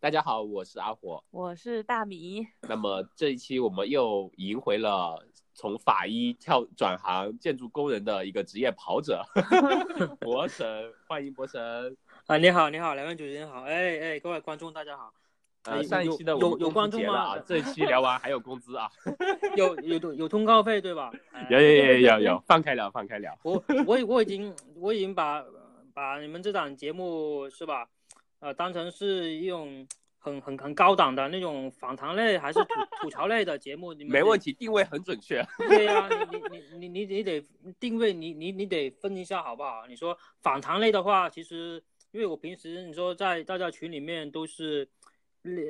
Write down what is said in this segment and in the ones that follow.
大家好，我是阿火，我是大米。那么这一期我们又迎回了从法医跳转行建筑工人的一个职业跑者，博神，欢迎博神。啊，你好，你好，两位主持人好，哎哎，各位观众大家好。呃，上一期的有有观众吗？这一期聊完还有工资啊？有有有通告费对吧？有有有有有，放开聊，放开聊。我我我已经我已经把把你们这档节目是吧？呃，当成是一种很很很高档的那种访谈类还是吐吐槽类的节目？没问题，定位很准确。对呀，你你你你你得定位，你你你得分一下好不好？你说访谈类的话，其实因为我平时你说在大家群里面都是，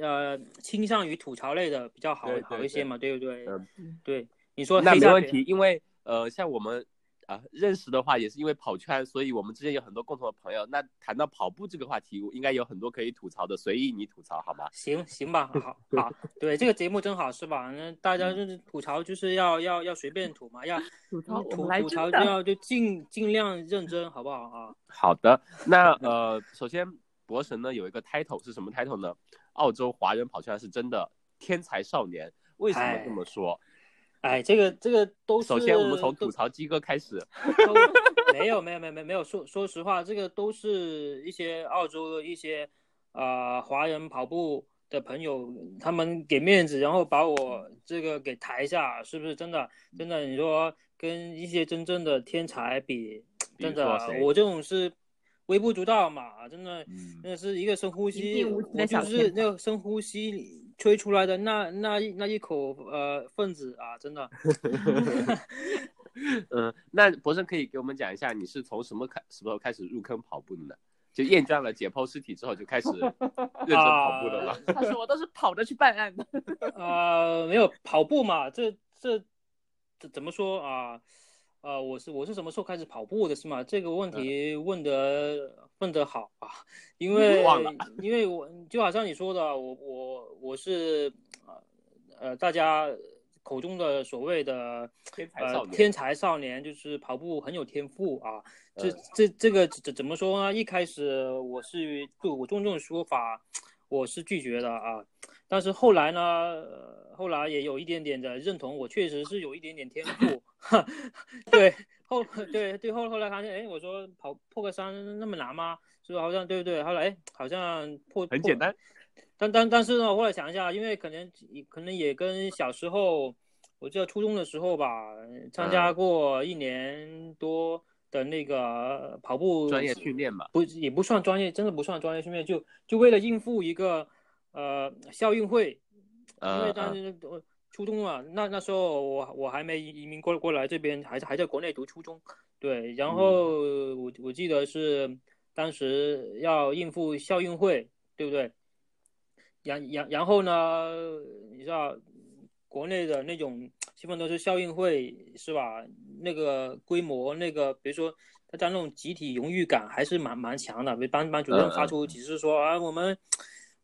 呃，倾向于吐槽类的比较好好一些嘛，对不对？嗯，对，你说那没问题，因为呃，像我们。啊，认识的话也是因为跑圈，所以我们之间有很多共同的朋友。那谈到跑步这个话题，应该有很多可以吐槽的，随意你吐槽好吗？行行吧，好 好，对这个节目真好是吧？那大家就是吐槽，就是要要要随便吐嘛，要 吐槽吐吐槽就要就尽尽量认真，好不好啊？好的，那呃，首先博神呢有一个 title 是什么 title 呢？澳洲华人跑圈是真的天才少年，为什么这么说？哎，这个这个都是。首先，我们从吐槽鸡哥开始。没有没有没有没有没有说说实话，这个都是一些澳洲的一些啊华人跑步的朋友，他们给面子，然后把我这个给抬下，是不是真的？真的，你说跟一些真正的天才比，真的，我这种是微不足道嘛，真的，真的是一个深呼吸，我就是那个深呼吸。吹出来的那那那一口呃分子啊，真的。嗯，那博生可以给我们讲一下，你是从什么开什么时候开始入坑跑步的呢？就厌倦了解剖尸体之后就开始 认真跑步了吗？他说我都是跑着去办案的。呃，没有跑步嘛，这这这怎么说啊？呃，我是我是什么时候开始跑步的，是吗？这个问题问得问得好啊，因为因为我就好像你说的，我我我是呃呃大家口中的所谓的呃天才少年，就是跑步很有天赋啊。这这这个怎怎么说呢？一开始我是就我用这种说法，我是拒绝的啊。但是后来呢，后来也有一点点的认同，我确实是有一点点天赋。哈，对后对对后后来发现，哎，我说跑破个山那么难吗？是不好像对不对？后来哎，好像破很简单。但但但是呢，后来想一下，因为可能可能也跟小时候，我记得初中的时候吧，参加过一年多的那个跑步专业训练吧，不也不算专业，真的不算专业训练，就就为了应付一个呃校运会，因为当时我。初中啊，那那时候我我还没移民过过来这边，还是还在国内读初中。对，然后我我记得是当时要应付校运会，对不对？然然然后呢，你知道国内的那种基本都是校运会是吧？那个规模，那个比如说大家那种集体荣誉感还是蛮蛮强的。班班主任发出指示说啊，我们。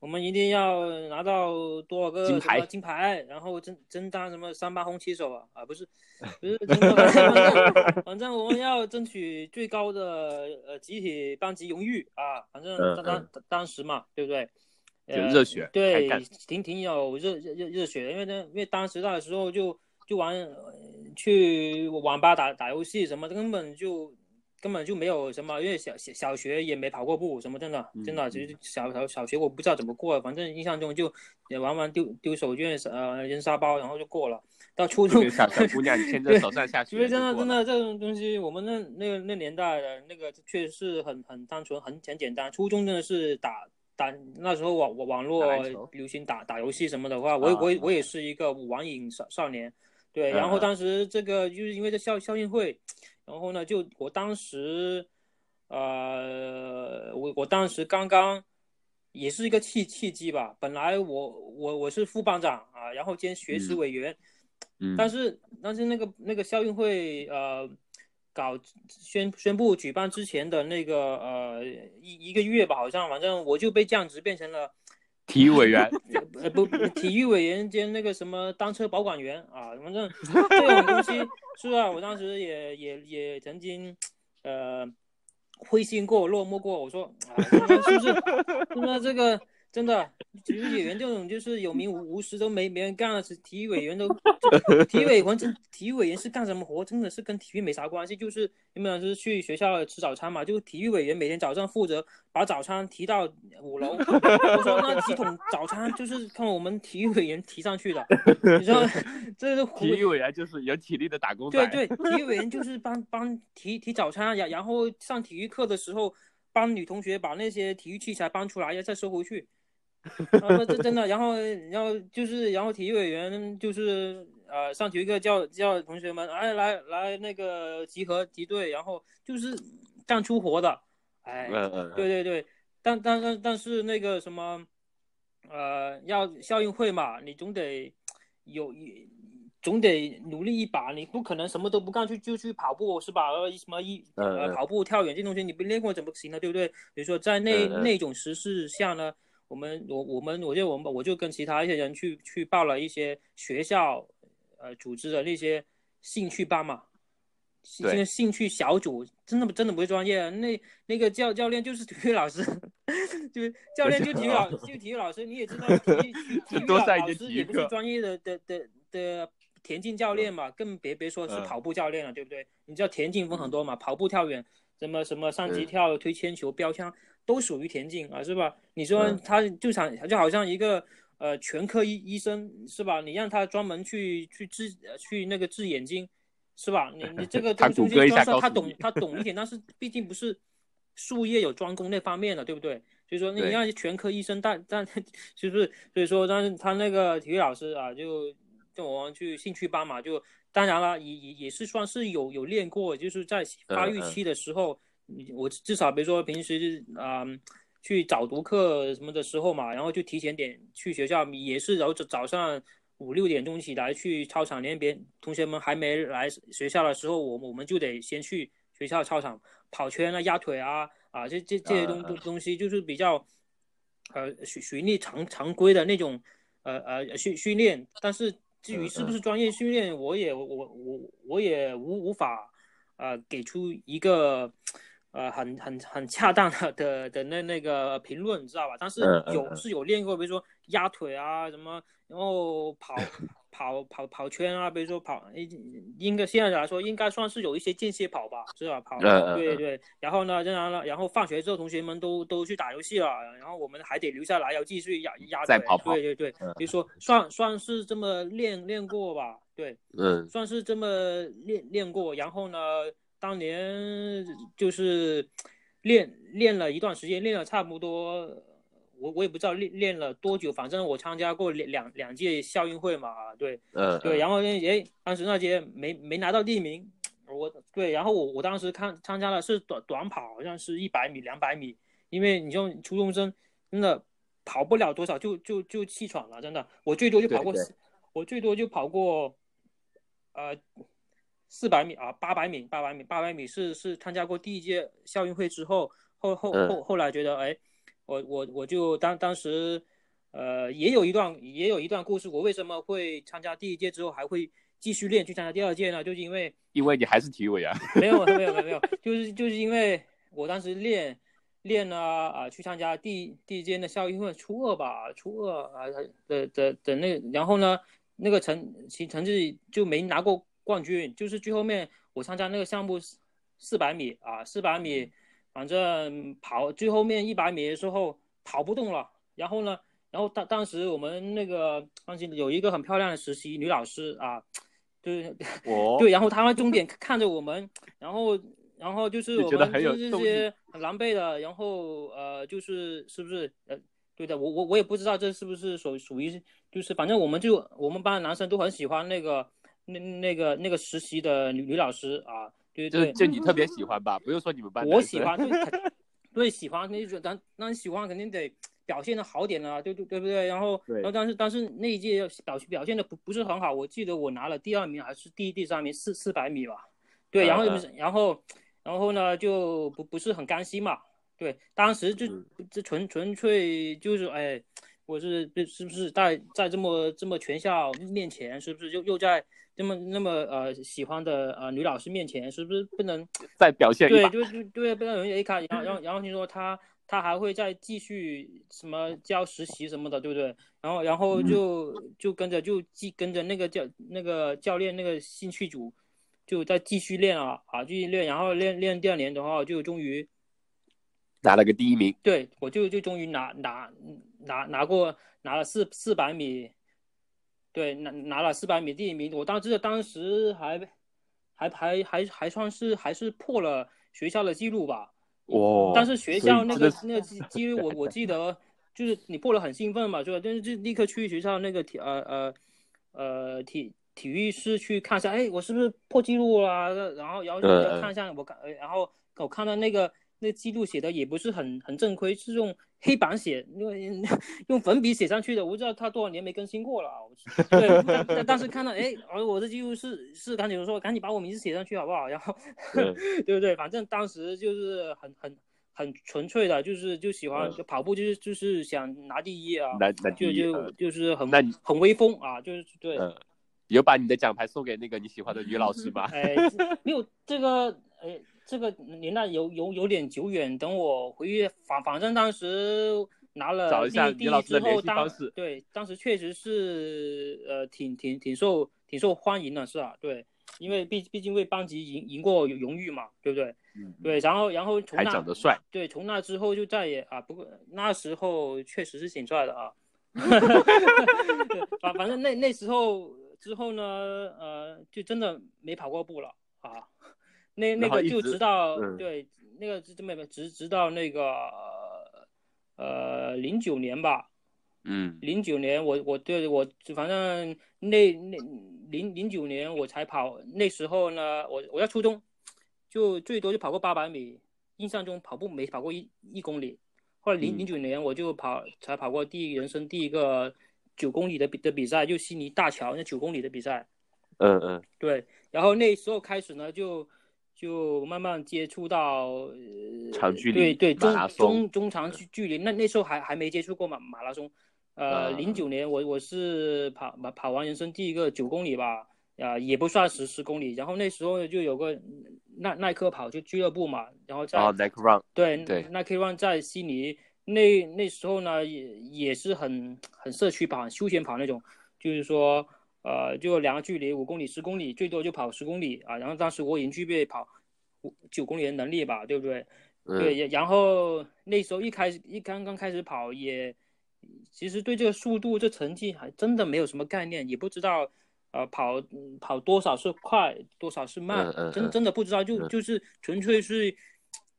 我们一定要拿到多少个金牌？金牌，然后争争当什么三八红旗手啊？啊，不是，不是，反正我们要争取最高的呃集体班级荣誉啊！反正当当当时嘛，对不对？热血，对，挺挺有热热热热血的，因为呢，因为当时那时候就就玩去网吧打打游戏什么，根本就。根本就没有什么，因为小小小学也没跑过步，什么真的真的，就是小小小学我不知道怎么过，反正印象中就也玩玩丢丢手绢，呃，扔沙包，然后就过了。到初中，小姑娘牵着手上下去。因为真的真的这种东西，我们那那个那年代的那个确实是很很单纯，很很简单。初中真的是打打那时候网网网络流行打打游戏什么的话，我我我也是一个网瘾少少年，对。然后当时这个就是因为这校校运会。然后呢，就我当时，呃，我我当时刚刚，也是一个契契机吧。本来我我我是副班长啊，然后兼学习委员，嗯，但是但是那个那个校运会呃，搞宣宣布举办之前的那个呃一一个月吧，好像反正我就被降职变成了。体育委员，呃不，体育委员兼那个什么单车保管员啊，反正这种东西是啊？我当时也也也曾经，呃，灰心过、落寞过。我说啊，是不是？那么这个真的，体育委员这种就是有名无无实都没没人干了，体育委员都，体育委员真体育委员是干什么活？真的是跟体育没啥关系，就是基本上是去学校吃早餐嘛。就体育委员每天早上负责把早餐提到五楼，我说那几桶早餐就是看我们体育委员提上去的。你说这是 体育委员就是有体力的打工仔。对对，体育委员就是帮帮提提早餐，然然后上体育课的时候帮女同学把那些体育器材搬出来，要再收回去。啊，这真的，然后，然后就是，然后体育委员就是，呃，上体育课叫叫同学们，哎，来来那个集合集队，然后就是干出活的，哎，对对对，但但但但是那个什么，呃，要校运会嘛，你总得有，总得努力一把，你不可能什么都不干去就去跑步是吧？呃，什么一呃跑步跳远这东西你不练过怎么行呢？对不对？比如说在那那种时事下呢。我们我我们我就我们我就跟其他一些人去去报了一些学校呃组织的那些兴趣班嘛，这个兴趣小组真的真的不是专业，那那个教教练就是体育老师，就是教练就体育老 就体育老师，你也知道体育 体育老师也不是专业的的的的田径教练嘛，更别别说是跑步教练了，对不对？你知道田径分很多嘛，跑步、跳远，什么什么上级跳、推铅球、标枪。都属于田径啊，是吧？你说他就想就好像一个呃全科医医生是吧？你让他专门去去治去那个治眼睛，是吧？你你这个 这个东西，虽说他懂他懂一点，但是毕竟不是术业有专攻那方面的，对不对？所以说你让全科医生，但但就是所以说，但是他那个体育老师啊，就就我们去兴趣班嘛，就当然了，也也也是算是有有练过，就是在发育期的时候。我至少比如说平时啊去早读课什么的时候嘛，然后就提前点去学校，也是然后早上五六点钟起来去操场那边，同学们还没来学校的时候，我我们就得先去学校操场跑圈啊、压腿啊啊这这这些东东东西就是比较呃循循例常常规的那种呃呃训训练，但是至于是不是专业训练，我也我我我也无无法呃给出一个。呃，很很很恰当的的的那那个评论，你知道吧？但是有是有练过，比如说压腿啊什么，然后跑跑跑跑圈啊，比如说跑，应该现在来说应该算是有一些间歇跑吧，是吧？跑，对对。然后呢，当然了，然后放学之后同学们都都去打游戏了，然后我们还得留下来要继续压压腿。对对对，比如说算算是这么练练过吧，对，嗯，算是这么练练过，然后呢？当年就是练练了一段时间，练了差不多，我我也不知道练练了多久，反正我参加过两两两届校运会嘛，对，嗯，对，然后哎，当时那届没没拿到第一名，我对，然后我我当时看参加的是短短跑，好像是一百米、两百米，因为你像初中生真的跑不了多少就就就气喘了，真的，我最多就跑过，我最多就跑过，呃。四百米啊，八百米，八百米，八百米是是参加过第一届校运会之后，后后后后来觉得，哎，我我我就当当时，呃，也有一段也有一段故事，我为什么会参加第一届之后还会继续练去参加第二届呢？就是因为因为你还是体育委员，没有没有没有没有，就是就是因为我当时练练了啊，去参加第第一届的校运会，初二吧，初二啊的的的那，然后呢，那个成其成绩就没拿过。冠军就是最后面我参加那个项目四四百米啊，四百米，反正跑最后面一百米的时候跑不动了。然后呢，然后当当时我们那个当时有一个很漂亮的实习女老师啊，对，对，然后她在终点看着我们，然后然后就是我们就是这些很狼狈的，然后呃就是是不是呃对的，我我我也不知道这是不是属属于就是反正我们就我们班的男生都很喜欢那个。那那个那个实习的女女老师啊，对对，就你特别喜欢吧？不用说你们班，我喜欢，对 对喜欢，那就当当喜欢肯定得表现的好点啊，对对对不对？然后然后但是但是那一届表表现的不不是很好，我记得我拿了第二名还是第第三名，四四百米吧，对，然后然后然后呢就不不是很甘心嘛，对，当时就就纯纯粹就是哎，我是是不是在在这么这么全校面前，是不是又又在。那么那么呃喜欢的呃女老师面前是不是不能 再表现对，就是对，不能容易 A 卡。然后然后 然后听说她他还会再继续什么教实习什么的，对不对？然后然后就就跟着就继跟着那个教那个教练那个兴趣组，就再继续练啊啊继续练，然后练练第二年的话就终于拿了个第一名。对，我就就终于拿拿拿拿过拿了四四百米，对拿拿了四百米第一名。我当时当时还还还还还算是还是破了学校的记录吧。哇！但是学校那个那个记记录，我我记得就是你破了很兴奋嘛，是吧？但是就立刻去学校那个体呃呃呃体体育室去看一下，哎，我是不是破记录了？然后然后看一下我看，然后我看到那个那记录写的也不是很很正规，是用黑板写，因为 用粉笔写上去的，我不知道他多少年没更新过了。对，但但是看到哎，而我的记录是是赶紧说赶紧把我名字写上去好不好？然后对 不对？反正当时就是很很很纯粹的，就是就喜欢就跑步，就是就是想拿第一啊，拿拿就就就是很那很威风啊，就是对。有把你的奖牌送给那个你喜欢的女老师吗？哎，没有这个，哎，这个年代有有有点久远。等我回去，反反正当时拿了第第一之后，当对当时确实是呃挺挺挺受挺受欢迎的，是吧？对，因为毕毕竟为班级赢赢过荣誉嘛，对不对？嗯。对，然后然后从那还长得帅。对，从那之后就再也啊，不过那时候确实是挺帅的啊。反反正那那时候。之后呢，呃，就真的没跑过步了啊。那那个就直到对那个这么直直到那个呃零九年吧。嗯。零九年我我对我反正那那零零九年我才跑，那时候呢我我在初中，就最多就跑过八百米，印象中跑步没跑过一一公里。后来零零九年我就跑才跑过第人生第一个。九公里的比的比赛，就悉尼大桥那九公里的比赛，嗯嗯，对。然后那时候开始呢，就就慢慢接触到长距离，对对，中中中长距距离。那那时候还还没接触过马马拉松。呃，零九年我我是跑跑跑完人生第一个九公里吧，啊，也不算十十公里。然后那时候就有个耐耐克跑就俱乐部嘛，然后在耐克 run，对对，耐克 run 在悉尼。那那时候呢，也也是很很社区跑、休闲跑那种，就是说，呃，就两个距离五公里、十公里，最多就跑十公里啊。然后当时我已经具备跑五九公里的能力吧，对不对？对。然后那时候一开始一刚刚开始跑，也其实对这个速度、这成绩还真的没有什么概念，也不知道，呃，跑跑多少是快，多少是慢，真真的不知道，就就是纯粹是。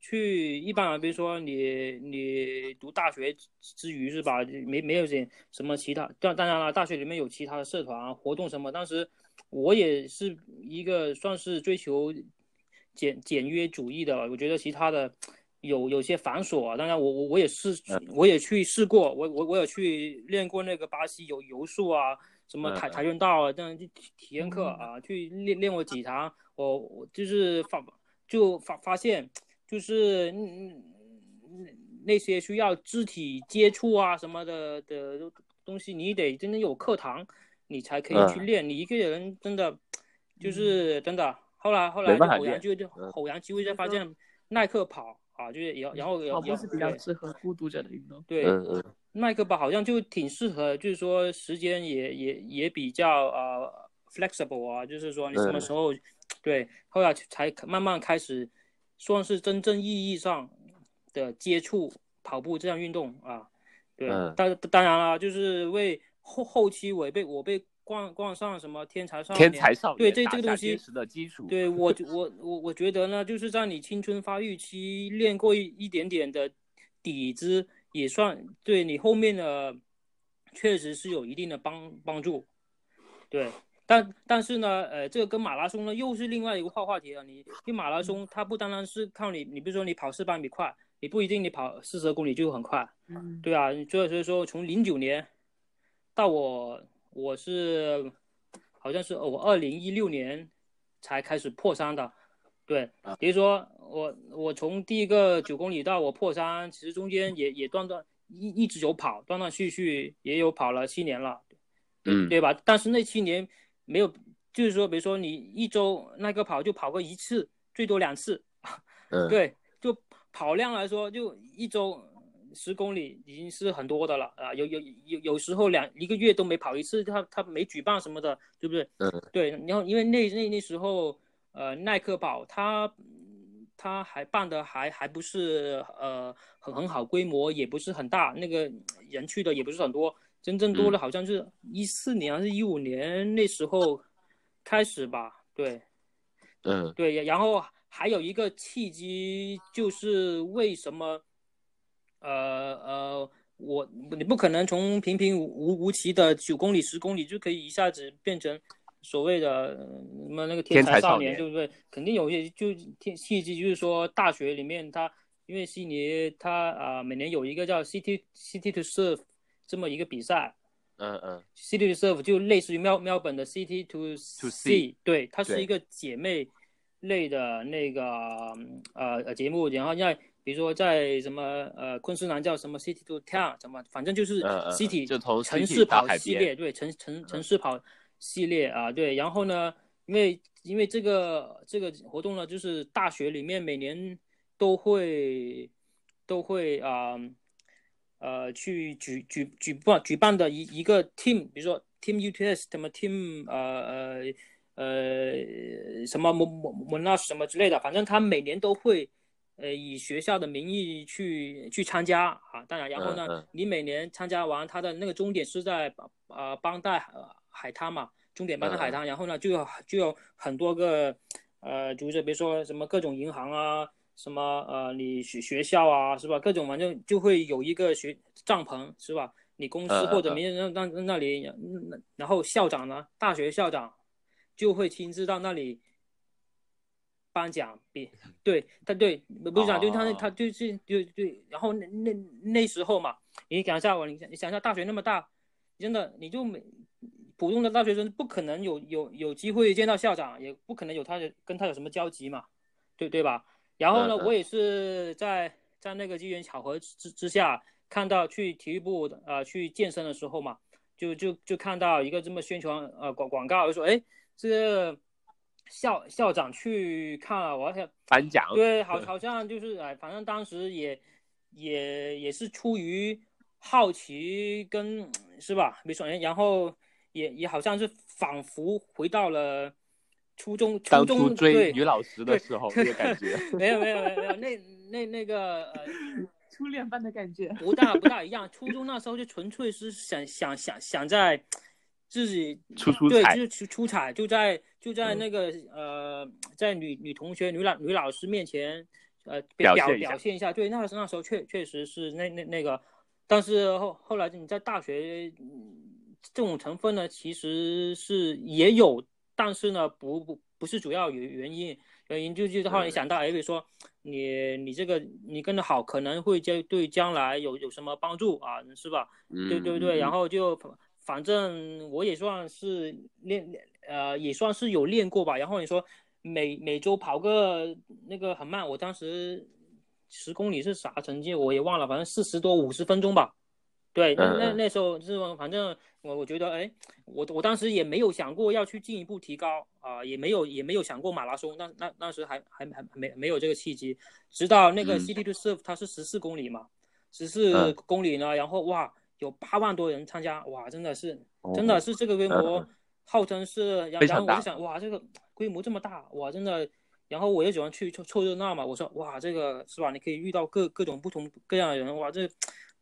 去一般啊，比如说你你读大学之余是吧？没没有点什么其他，当当然了，大学里面有其他的社团啊活动什么。当时我也是一个算是追求简简约主义的，我觉得其他的有有些繁琐。当然我我我也试，我也去试过，我我我有去练过那个巴西有柔术啊，什么跆跆拳道啊，这样体体验课啊，去练练过几堂。我我就是发就发发现。就是嗯那些需要肢体接触啊什么的的东西，你得真的有课堂，你才可以去练。你一个人真的就是真的。后来后来偶然就就偶然机会就发现耐克跑啊，就是然然后跑步是比较适合孤独者的运动。对，耐克跑好像就挺适合，就是说时间也也也比较呃 flexible 啊，就是说你什么时候对，后来才慢慢开始。算是真正意义上的接触跑步这项运动啊，对，当当然了，就是为后后期我被我被冠冠上什么天才少年，天才少年，对这这个东西的基础，对我我我我觉得呢，就是在你青春发育期练过一一点点的底子，也算对你后面的确实是有一定的帮帮助，对。但但是呢，呃，这个跟马拉松呢又是另外一个话话题了。你因为马拉松它不单单是靠你，你比如说你跑四百米快，你不一定你跑四十公里就很快，嗯，对啊。所以所以说从零九年到我我是好像是我二零一六年才开始破三的，对，比如说我我从第一个九公里到我破三，其实中间也也断断一一直有跑，断断续续也有跑了七年了，嗯，对吧？但是那七年。没有，就是说，比如说你一周那个跑就跑个一次，最多两次，嗯，对，就跑量来说，就一周十公里已经是很多的了啊，有有有有时候两一个月都没跑一次，他他没举办什么的，对不对？嗯，对。然后因为那那那时候，呃，耐克跑他他还办的还还不是呃很很好规模，也不是很大，那个人去的也不是很多，真正多了好像是一四年还是一五年那时候开始吧，对，嗯，对，然后。还有一个契机，就是为什么，呃呃，我你不可能从平平无无奇的九公里、十公里就可以一下子变成所谓的什么那个天才少年，对不对？肯定有些就天契机，就是说大学里面他因为悉尼他啊每年有一个叫 City City to Serve 这么一个比赛，嗯嗯，City to Serve 就类似于喵喵本的 City to to See，对，它是一个姐妹。类的那个呃呃节目，然后在比如说在什么呃昆士兰叫什么 City to Town，什么反正就是 City 就从城市跑系列，对城城城市跑系列啊，对。然后呢，因为因为这个这个活动呢，就是大学里面每年都会都会啊呃去举举举办举办的一一个 team，比如说 Team UTS 什么 Team 呃呃。呃，什么蒙蒙蒙纳什么之类的，反正他每年都会，呃，以学校的名义去去参加啊。当然，然后呢，你每年参加完，他的那个终点是在呃邦代海滩嘛，终点邦代海滩。然后呢，就有就有很多个，呃，就是比如说什么各种银行啊，什么呃，你学学校啊，是吧？各种反正就会有一个学帐篷，是吧？你公司或者名人那那那里，然后校长呢，大学校长。就会亲自到那里颁奖，比 对他对不是讲，就他他就是就对，然后那那那时候嘛，你想一下我，你想你想一下，大学那么大，真的你就没普通的大学生不可能有有有机会见到校长，也不可能有他的跟他有什么交集嘛，对对吧？然后呢，我也是在在那个机缘巧合之之下看到去体育部的呃去健身的时候嘛，就就就看到一个这么宣传呃广广告，就说哎。这个校校长去看了，我想颁奖，对，好，好像就是哎，反正当时也也也是出于好奇跟是吧？没说，然后也也好像是仿佛回到了初中，初中追女老师的时候那个感觉，没有没有没有没有，那那那个呃，初恋般的感觉，不大不大一样。初中那时候就纯粹是想想想想在。自己出出对，就是出出彩，就在就在那个呃，在女女同学、女老女老师面前，呃，表表现一下。对，那那时候确确实是那那那个，但是后后来你在大学，这种成分呢，其实是也有，但是呢，不不不是主要原原因，原因就就是后来想到，哎，比如说你你这个你跟的好，可能会将对将来有有什么帮助啊，是吧？对对对，然后就。反正我也算是练练，呃，也算是有练过吧。然后你说每每周跑个那个很慢，我当时十公里是啥成绩我也忘了，反正四十多五十分钟吧。对，那那时候是反正我我觉得，哎，我我当时也没有想过要去进一步提高啊，也没有也没有想过马拉松，那那当时还还还没没有这个契机。直到那个 City to Serve 它是十四公里嘛，十四公里呢，然后哇。有八万多人参加，哇，真的是，真的是这个规模，号称是，然后我就想，哇，这个规模这么大，哇，真的，然后我又喜欢去凑凑热闹嘛，我说，哇，这个是吧？你可以遇到各各种不同各样的人，哇，这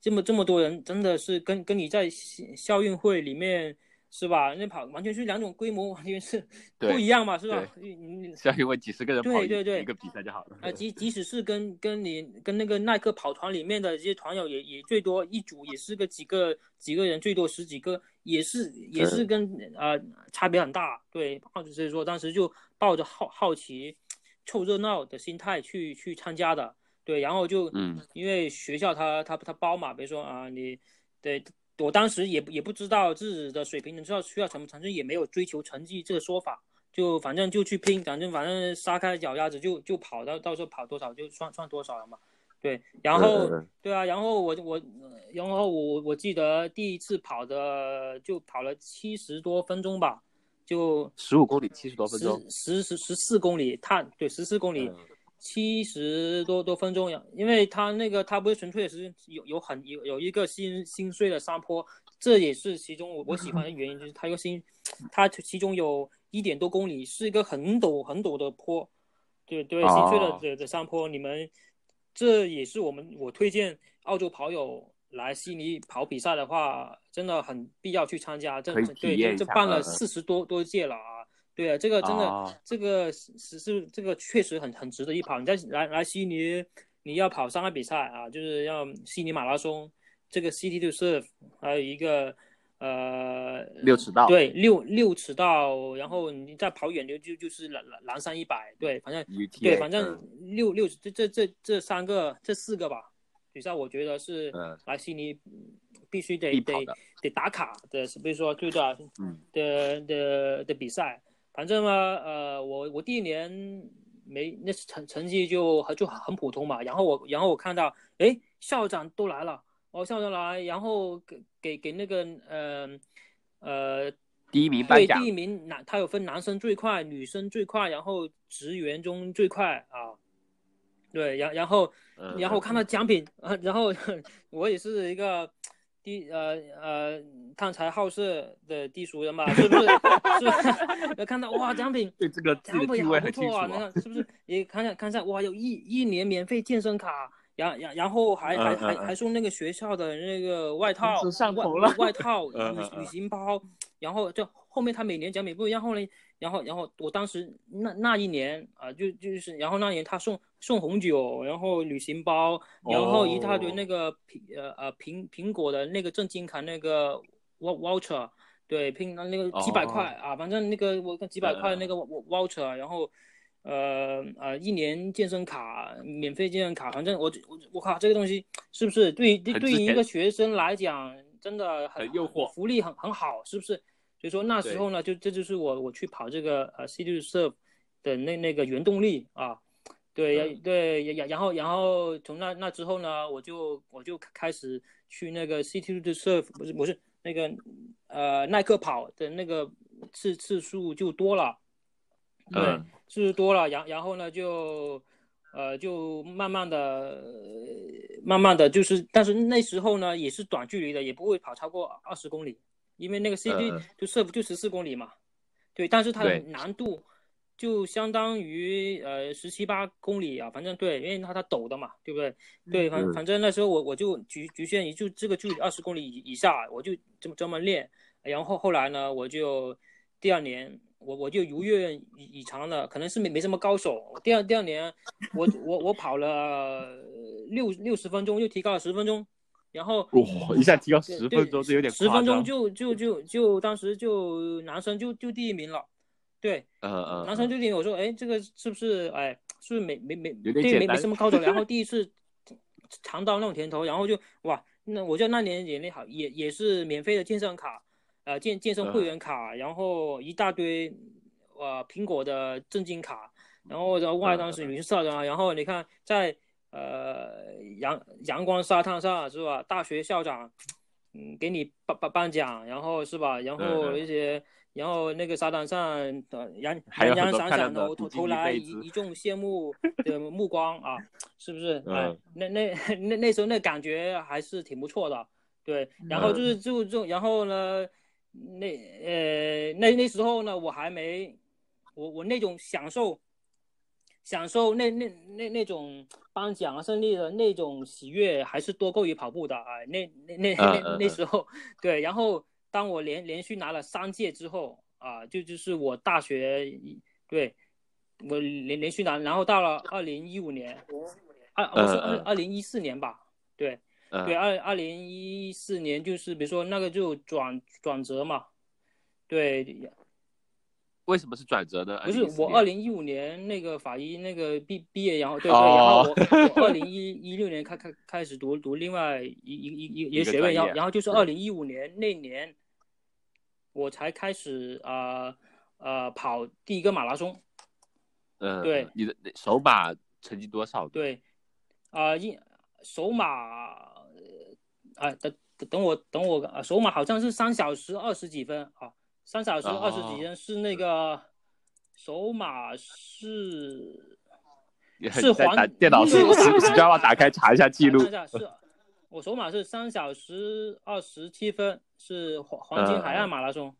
这么这么多人，真的是跟跟你在校运会里面。是吧？那跑完全是两种规模，完全是 不一样嘛，是吧？你相因为几十个人对对对一个比赛就好了。啊，即 即使是跟跟你跟那个耐克跑团里面的这些团友，也也最多一组也是个几个几个人，最多十几个，也是也是跟啊差别很大。对，所以说当时就抱着好好奇、凑热闹的心态去去参加的。对，然后就嗯，因为学校他他他包嘛，比如说啊，你对。我当时也也不知道自己的水平能知道需要什么成绩，也没有追求成绩这个说法，就反正就去拼，反正反正撒开脚丫子就就跑到到时候跑多少就算算多少了嘛。对，然后对啊，然后我我然后我我记得第一次跑的就跑了七十多分钟吧，就十五公里七十多分钟，十十十四公里，碳对十四公里七十多多分钟呀，因为它那个它不是纯粹是有有很有有一个心心碎的山坡，这也是其中我我喜欢的原因，就是它有心，它其中有一点多公里是一个很陡很陡的坡，对对，心碎的的的山坡，你们这也是我们我推荐澳洲跑友来悉尼跑比赛的话，真的很必要去参加，这对这办了四十多多届了啊。对啊，这个真的，这个是是这个确实很很值得一跑。你在来来悉尼，你要跑三个比赛啊，就是要悉尼马拉松，这个 City to Surf，还有一个呃六尺道，对六六尺道，然后你再跑远的就就是蓝蓝蓝山一百，对，反正对，反正六六这这这这三个这四个吧比赛，我觉得是来悉尼必须得得得打卡的，比如说对的，嗯的的的比赛。反正嘛，呃，我我第一年没那成成绩就就很普通嘛，然后我然后我看到，哎，校长都来了，哦，校长来，然后给给给那个，呃呃，第一名颁奖，第一名男，他有分男生最快，女生最快，然后职员中最快啊，对，然然后然后看到奖品，然后 我也是一个。地呃呃贪财好色的地俗人吧，是不是？是吧？看到哇奖品，对这个奖品好不错啊！你看是不是？你看看看下哇，有一一年免费健身卡，然然然后还还还还送那个学校的那个外套，外外套旅旅行包，然后就后面他每年奖品不一样，后来然后然后我当时那那一年啊就就是然后那年他送。送红酒，然后旅行包，然后一大堆那个苹呃呃苹苹果的那个正金卡那个 voucher，对，拼那个几百块啊，反正那个我几百块那个 voucher，然后呃呃一年健身卡，免费健身卡，反正我我我靠这个东西是不是对对对于一个学生来讲真的很诱惑，福利很很好，是不是？所以说那时候呢，就这就是我我去跑这个呃 City Surf 的那那个原动力啊。对，对，然然后然后从那那之后呢，我就我就开始去那个 City to Surf，不是不是那个呃耐克跑的那个次次数就多了，对，次数多了，然然后呢就呃就慢慢的慢慢的就是，但是那时候呢也是短距离的，也不会跑超过二十公里，因为那个 City to Surf 就十四公里嘛，对，但是它的难度。就相当于呃十七八公里啊，反正对，因为它它陡的嘛，对不对？对，反反正那时候我我就局局限于就这个距离二十公里以以下，我就这么这么练。然后后来呢，我就第二年我我就如愿以以偿了，可能是没没什么高手。第二第二年我我我跑了六六十分钟，又提高了十分钟，然后哇一下提高十分钟，这有点十分钟就就就就当时就男生就就第一名了。对，嗯嗯，男生就听我说，哎，这个是不是，哎，是不是没没没对没没什么高手？然后 第一次尝到那种甜头，然后就哇，那我就那年也那好，也也是免费的健身卡，呃健健身会员卡，然后一大堆，呃苹果的正经卡，然后在外当时女校长，然后你看在呃阳阳光沙滩上是吧？大学校长，嗯，给你颁颁颁奖，然后是吧？然后一些。然后那个沙滩上，呃，洋洋洋闪闪的，投投来一一众羡慕 的目光啊，是不是？哎，那那 那那时候那感觉还是挺不错的，对。然后就是就就然后呢，那呃那那时候呢，我还没，我我那种享受，享受那那那那种颁奖胜利的那种喜悦，还是多过于跑步的啊。那那那那那时候，对，然后。当我连连续拿了三届之后啊，就就是我大学，对我连连续拿，然后到了二零一五年，二我是二二零一四年吧，对对二二零一四年就是比如说那个就转转折嘛，对，为什么是转折呢？不是我二零一五年那个法医那个毕毕业，然后对对，然后我二零一一六年开开开始读读另外一一一一个学位，然后然后就是二零一五年那年。我才开始啊呃跑第一个马拉松，嗯，对，你的首马成绩多少？对，啊一首马，啊等等我等我啊首马好像是三小时二十几分啊，三小时二十几分是那个首马是，是黄电脑是 Strava 打开查一下记录。是，我首马是三小时二十七分，是黄黄金海岸马拉松。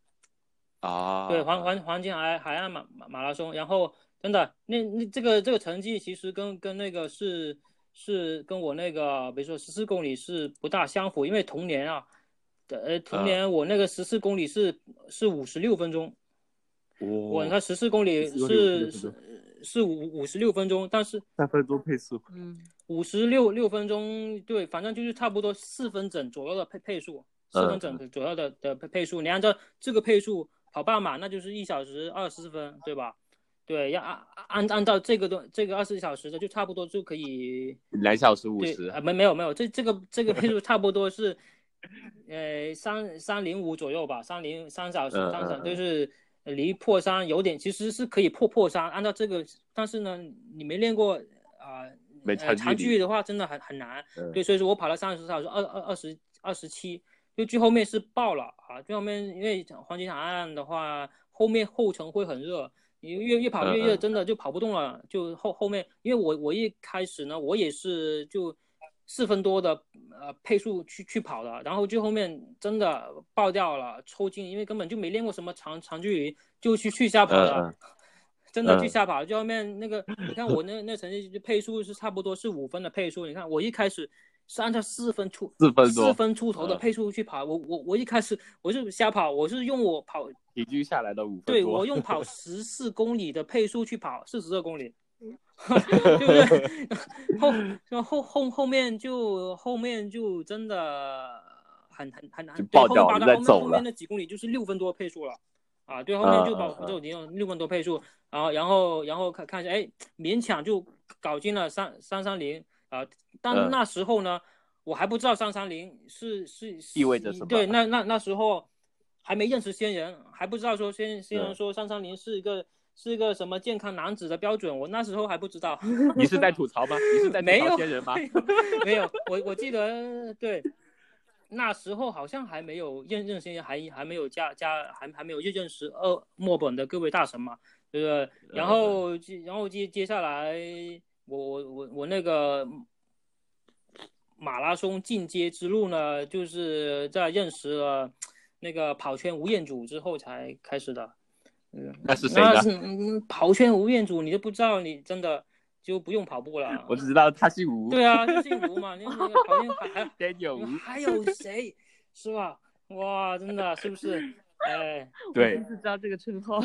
啊，对，黄黄黄金海海岸马马马拉松，然后真的那那这个这个成绩其实跟跟那个是是跟我那个比如说十四公里是不大相符，因为同年啊，呃同年我那个十四公里是是五十六分钟，我那十四公里是是是五五十六分钟，但是三分钟配速，嗯，五十六六分钟，对，反正就是差不多四分整左右的配配速，四分整左右的的配配速，你按照这个配速。跑半马那就是一小时二十四分，对吧？对，要按按按照这个东这个二十四小时的，就差不多就可以两小时五十。啊，没没有没有，这这个这个配速差不多是，呃三三零五左右吧，三零三小时三小就是离破三有点，其实是可以破破三，按照这个，但是呢，你没练过啊，没长距离的话真的很很难，对，所以说我跑了三十小时二二二十二十七。就最后面是爆了啊！最后面因为黄金海岸的话，后面后程会很热，你越越跑越热，真的就跑不动了。就后后面，因为我我一开始呢，我也是就四分多的呃配速去去跑的，然后最后面真的爆掉了，抽筋，因为根本就没练过什么长长距离，就去去瞎跑的，真的去瞎跑。最后面那个，你看我那 那成绩配速是差不多是五分的配速，你看我一开始。是按照四分出四分四分出头的配速去跑，我我我一开始我是瞎跑，我是用我跑平均下来的五分对我用 跑十四公里的配速去跑四十二公里，对不对？后 后后后面就后面就真的很很很难，爆掉了，后面后面那几公里就是六分多配速了啊，对，后面就跑就用六分多配速，然后然后然后看看一下，哎，勉强就搞进了三三三零。啊，但那时候呢，我还不知道三三零是是意味着什么。对，那那那时候还没认识仙人，还不知道说仙仙人说三三零是一个是一个什么健康男子的标准，我那时候还不知道。你是在吐槽吗？你是在吐槽仙人吗？没有，我我记得对，那时候好像还没有认认仙人，还还没有加加，还还没有认识二墨本的各位大神嘛，对不对？然后接然后接接下来。我我我我那个马拉松进阶之路呢，就是在认识了那个跑圈吴彦祖之后才开始的。嗯，那是谁呢？那是跑圈吴彦祖，你都不知道，你真的就不用跑步了。我只知道他姓吴。对啊，就姓吴嘛。你那个跑圈还 还有还有谁？是吧？哇，真的是不是？哎，对，是知道这个称号。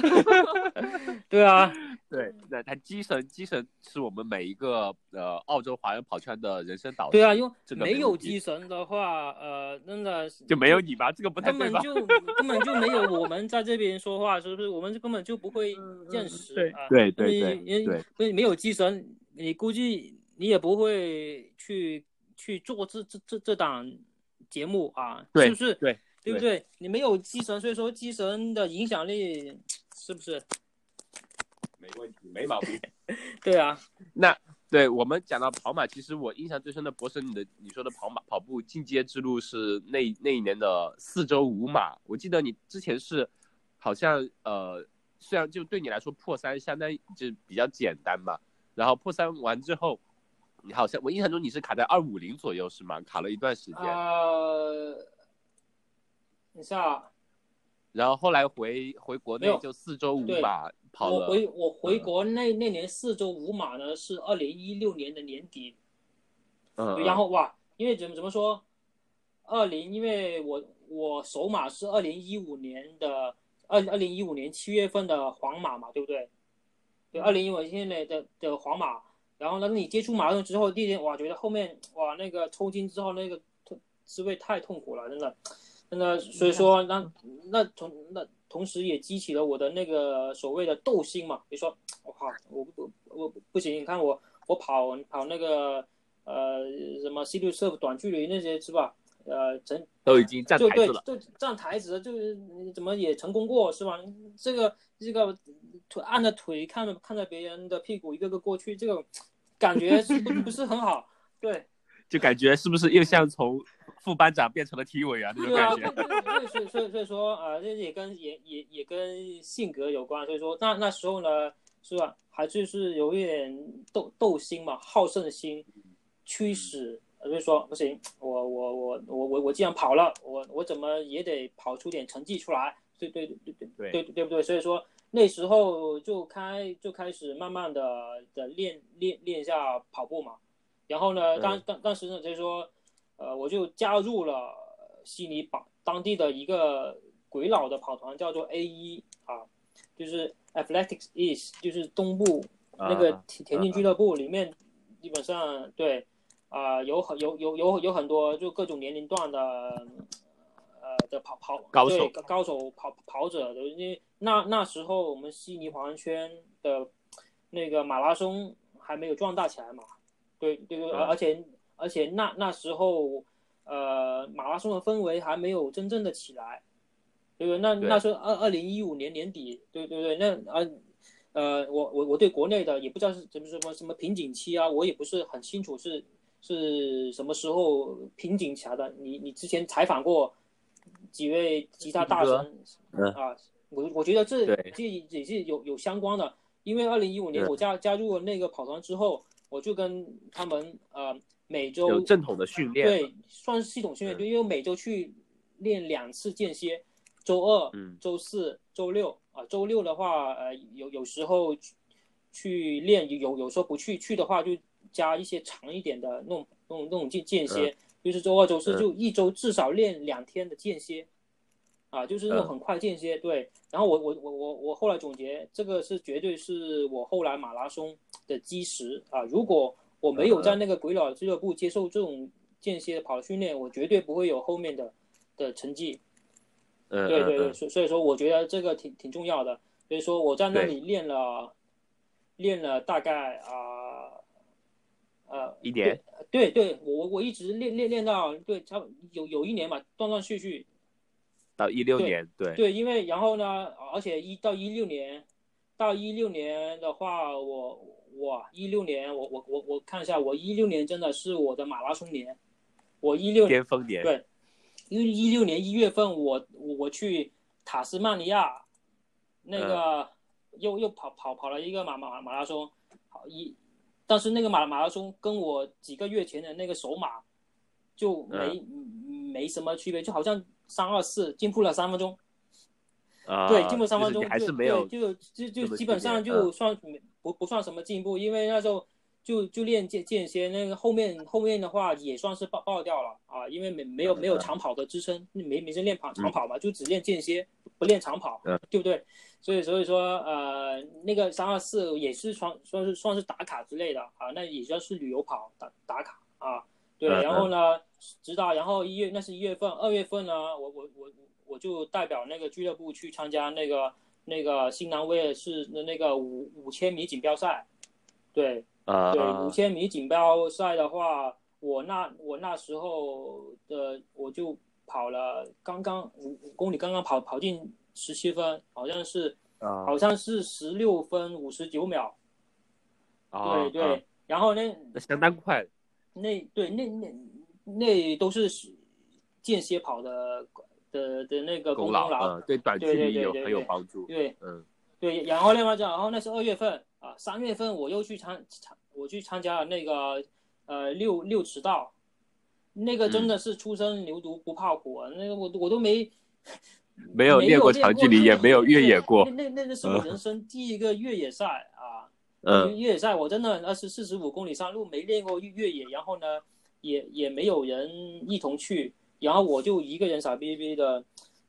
对啊，对，那他机神，机神是我们每一个呃澳洲华人跑圈的人生导师。对啊，因为没有机神的话，呃，真的就没有你吧？这个不太根本就根本就没有我们在这边说话，是不是？我们根本就不会认识。对对对对，因为没有机神，你估计你也不会去去做这这这这档节目啊，是不是？对。对不对？你没有机神，所以说机神的影响力是不是？没问题，没毛病。对啊，那对我们讲到跑马，其实我印象最深的博神，你的你说的跑马跑步进阶之路是那那一年的四周五马。我记得你之前是好像呃，虽然就对你来说破三相当就比较简单嘛，然后破三完之后，你好像我印象中你是卡在二五零左右是吗？卡了一段时间。呃。等下，然后后来回回国内就四周五马跑了。我回我回国那那年四周五马呢是二零一六年的年底。嗯。然后哇，因为怎么怎么说，二零因为我我首马是二零一五年的二二零一五年七月份的黄马嘛，对不对？对，二零一五年的的的黄马。然后呢，你接触马拉松之后，第一天哇，觉得后面哇那个抽筋之后那个痛滋味太痛苦了，真的。那所以说，那那同那同时也激起了我的那个所谓的斗心嘛。比如说，我靠，我不我不行，你看我我跑跑那个呃什么 C 六 surf 短距离那些是吧？呃，成都已经站台子了，就站台子，就是怎么也成功过是吧？这个这个腿按着腿看着看着别人的屁股一个个过去，这个感觉是不是很好？对，就感觉是不是又像从。副班长变成了体育委员那种感觉。对，所以所以所以说啊，这也跟也也也跟性格有关。所以说那那时候呢，是吧？还就是有一点斗斗心嘛，好胜心驱使，就是说不行，我我我我我我既然跑了，我我怎么也得跑出点成绩出来，对对对对对对对不对？所以说那时候就开就开始慢慢的的练练练一下跑步嘛，然后呢，当当当时呢就是说，呃，我就加入了悉尼当当地的一个鬼佬的跑团，叫做 A 一啊，就是 Athletics East，就是东部那个田田径俱乐部里面，基本上对。啊，有很有有有有很多就各种年龄段的，呃的跑跑高手高手跑跑者的，因为那那时候我们悉尼黄圈的那个马拉松还没有壮大起来嘛，对对对，而且而且那那时候呃马拉松的氛围还没有真正的起来，对不对？那那时候二二零一五年年底，对对对，那呃呃我我我对国内的也不知道是怎么什么什么瓶颈期啊，我也不是很清楚是。是什么时候瓶颈起来的？你你之前采访过几位吉他大神啊？我我觉得这这也是有有相关的，因为二零一五年我加加入了那个跑团之后，我就跟他们呃每周有正统的训练，对，算是系统训练，就因为每周去练两次间歇，周二、周四周六啊，周六的话呃有有时候去练，有有时候不去去的话就。加一些长一点的那种、那种、那种间间歇，就是周二、周四就一周至少练两天的间歇，啊，就是那种很快间歇。对，然后我、我、我、我、我后来总结，这个是绝对是我后来马拉松的基石啊。如果我没有在那个鬼佬俱乐部接受这种间歇跑训练，我绝对不会有后面的的成绩。对对对，所所以说，我觉得这个挺挺重要的。所以说，我在那里练了，练了大概啊。呃，一年，对对，我我一直练练练到对，差有有一年嘛，断断续续，到一六年，对。对，因为然后呢，而且一到一六年，到一六年的话，我我一六年，我我我我看一下，我一六年真的是我的马拉松年，我一六巅峰年，对，因为一六年一月份，我我去塔斯曼尼亚，那个又又跑跑跑了一个马马马拉松，好一。但是那个马马拉松跟我几个月前的那个首马就没没什么区别，就好像三二四进步了三分钟。啊，对，进步三分钟，还是没有，就就就基本上就算不不算什么进步，因为那时候就就练间间歇，那个后面后面的话也算是爆爆掉了啊，因为没没有没有长跑的支撑，没没事练跑长跑嘛，就只练间歇，不练长跑，对不对？所以，所以说，呃，那个三二四也是算算是算是打卡之类的啊，那也算是旅游跑打打卡啊。对，然后呢，直到然后一月，那是一月份，二月份呢，我我我我就代表那个俱乐部去参加那个那个新南威尔士的那个五五千米锦标赛。对，啊，对，五千米锦标赛的话，我那我那时候的我就跑了刚刚五五公里，刚刚跑跑进。十七分，好像是，好像是十六分五十九秒，对对，然后呢那相当快，那对那那那都是间歇跑的的的那个功劳，对短距离有很有帮助，对，嗯，对，然后另外讲，然后那是二月份啊，三月份我又去参参，我去参加了那个呃六六迟到，那个真的是初生牛犊不怕虎啊，那个我我都没。没有练过长距离，也没有越野过。那那那是我人生第一个越野赛啊！嗯，越野赛我真的那是四十五公里山路，没练过越越野，然后呢，也也没有人一同去，然后我就一个人傻逼逼的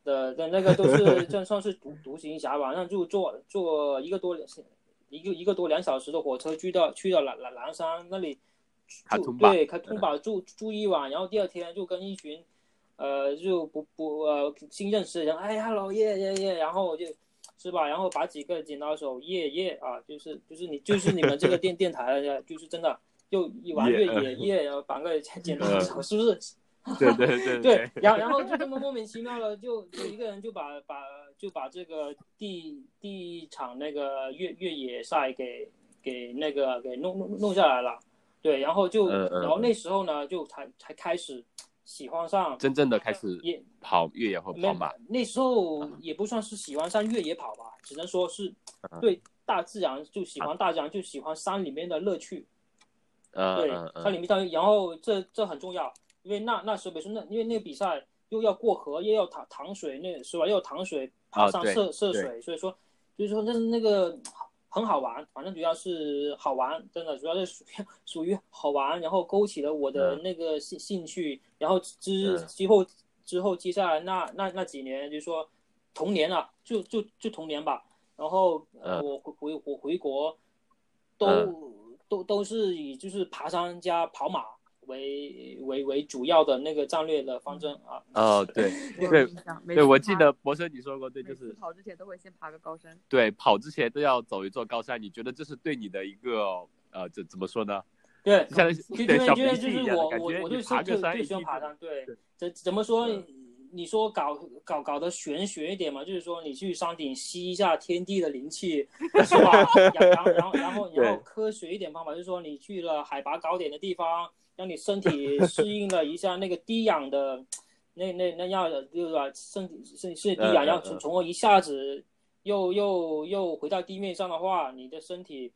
的的那个都是 算算是独独行侠吧，那就坐坐一个多一个一个多两小时的火车去到去到南南南山那里住，对，开通宝住住一晚，然后第二天就跟一群。呃，就不不呃新认识的人，哎，hello 耶耶耶，然后就，是吧？然后把几个剪刀手耶耶啊，就是就是你就是你们这个电 电台的，就是真的就一玩越野耶，然后绑个剪刀手，是不是？对对对对，然后 然后就这么莫名其妙的，就就一个人就把把就把这个第第一场那个越越野赛给给那个给弄弄弄下来了，对，然后就然后那时候呢就才才开始。喜欢上真正的开始跑越野或跑马，那时候也不算是喜欢上越野跑吧，只能说是对大自然，就喜欢大自然，就喜欢山里面的乐趣。呃，对，嗯山里面当然后这这很重要，因为那那时候比如说那因为那个比赛又要过河，又要淌淌水，那是吧？又要淌水，爬啊对山涉涉水，所以说所以说那那个很好玩，反正主要是好玩，真的主要是属于 属于好玩，然后勾起了我的嗯。那个兴兴趣，然后之嗯。之后之后接下来那那那几年就是说童年啊，就就就童年吧，然后呃嗯。我回回我回国都、嗯。都都是以就是爬山加跑马为为为主要的那个战略的方针啊。哦，对 对我记得博生你说过，对，就是跑之前都会先爬个高山。对跑之前都要走一座高山，你觉得这是对你的一个呃，这怎么说呢？对，像就因对小为因为就是我感觉，我我就爬就就个山一定喜欢爬山，对对，怎怎么说嗯？你说搞搞搞得玄学一点嘛，就是说你去山顶吸一下天地的灵气，是吧？然然后然后然后然后科学一点方法，就是说你去了海拔高点的地方，让你身体适应了一下那个低氧的，那那那样的，对吧？身体身体是低氧，嗯嗯然后从嗯从而一下子又又又回到地面上的话，你的身体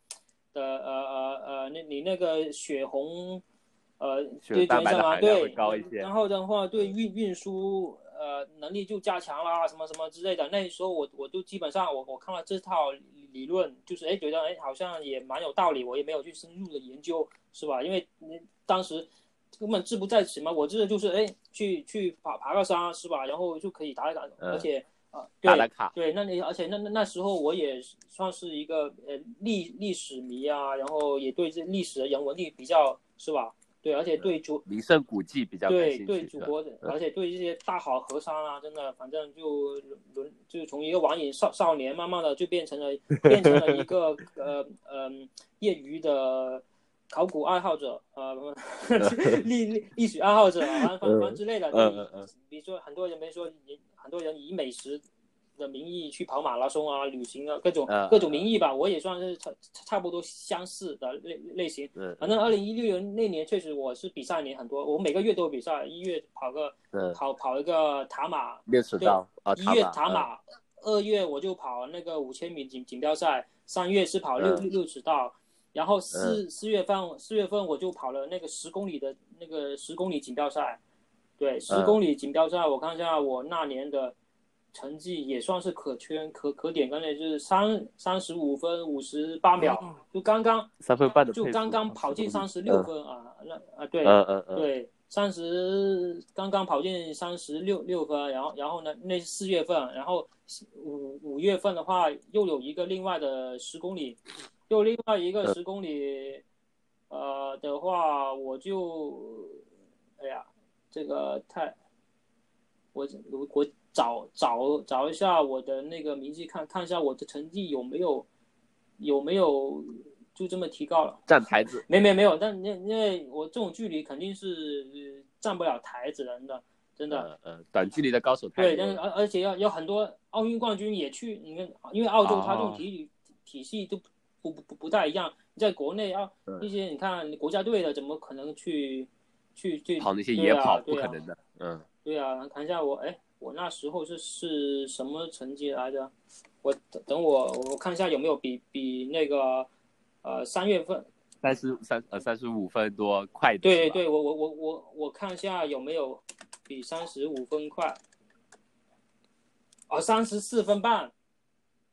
的呃呃呃，那你那个血红。呃，血对对对，会高一些然后的话，对运运输呃能力就加强啦，什么什么之类的。那时候我我就基本上我我看了这套理论，就是哎觉得哎好像也蛮有道理，我也没有去深入的研究，是吧？因为嗯当时根本志不在此嘛，我这就是哎去去爬爬个山是吧？然后就可以打一打，嗯而且啊、对对，那你而且那那那时候我也算是一个呃历历史迷啊，然后也对这历史的人文历比较是吧？对，而且对主名胜古迹比较感对对祖国的，嗯而且对这些大好河山啊，真的，反正就轮就从一个网瘾少少年，慢慢的就变成了 变成了一个呃嗯、业余的考古爱好者，呃 历历历史爱好者，反正反正反之类的。嗯嗯嗯比如说很多人没说，也很多人以美食的名义去跑马拉松啊、旅行啊，各种嗯各种名义吧，我也算是差差不多相似的类类型。嗯反正二零一六年那年确实我是比赛年很多，我每个月都有比赛，一月跑个嗯，跑跑一个塔马，六尺道啊，一月塔塔马，二月我就跑那个五千米锦锦标赛，三月是跑六嗯。六六尺道，然后四四月份四月份我就跑了那个十公里的那个十公里锦标赛，对，十嗯。公里锦标赛我看一下我那年的成绩也算是可圈可可点跟的，就是三三十五分五十八秒，就刚刚三分半的就刚刚跑进三十六分啊，那啊对，嗯嗯嗯，对，三十刚刚跑进三十六六分，然后然后呢，那是四月份，然后五五月份的话又有一个另外的十公里，又另外一个嗯。十公里，呃的话我就，哎呀，这个太，我我我找找找一下我的那个名字看看一下我的成绩有没有有没有就这么提高了。站台子，没没没有，但因因为我这种距离肯定是呃站不了台子人的，真的。嗯嗯，短距离的高手太对，但是而而且要有很多奥运冠军也去，你看，因为澳洲它这种哦体育体系都不不不不太一样。你在国内啊，嗯一些你看国家队的怎么可能去去去跑那些野跑不可能的，嗯，对啊，看一下我，哎，我那时候是是什么成绩来着？我等等我我看一下有没有比比那个呃三月份三十三呃三十五分多快一点，对对，我我我我我看一下有没有比三十五分快。哦，三十四分半，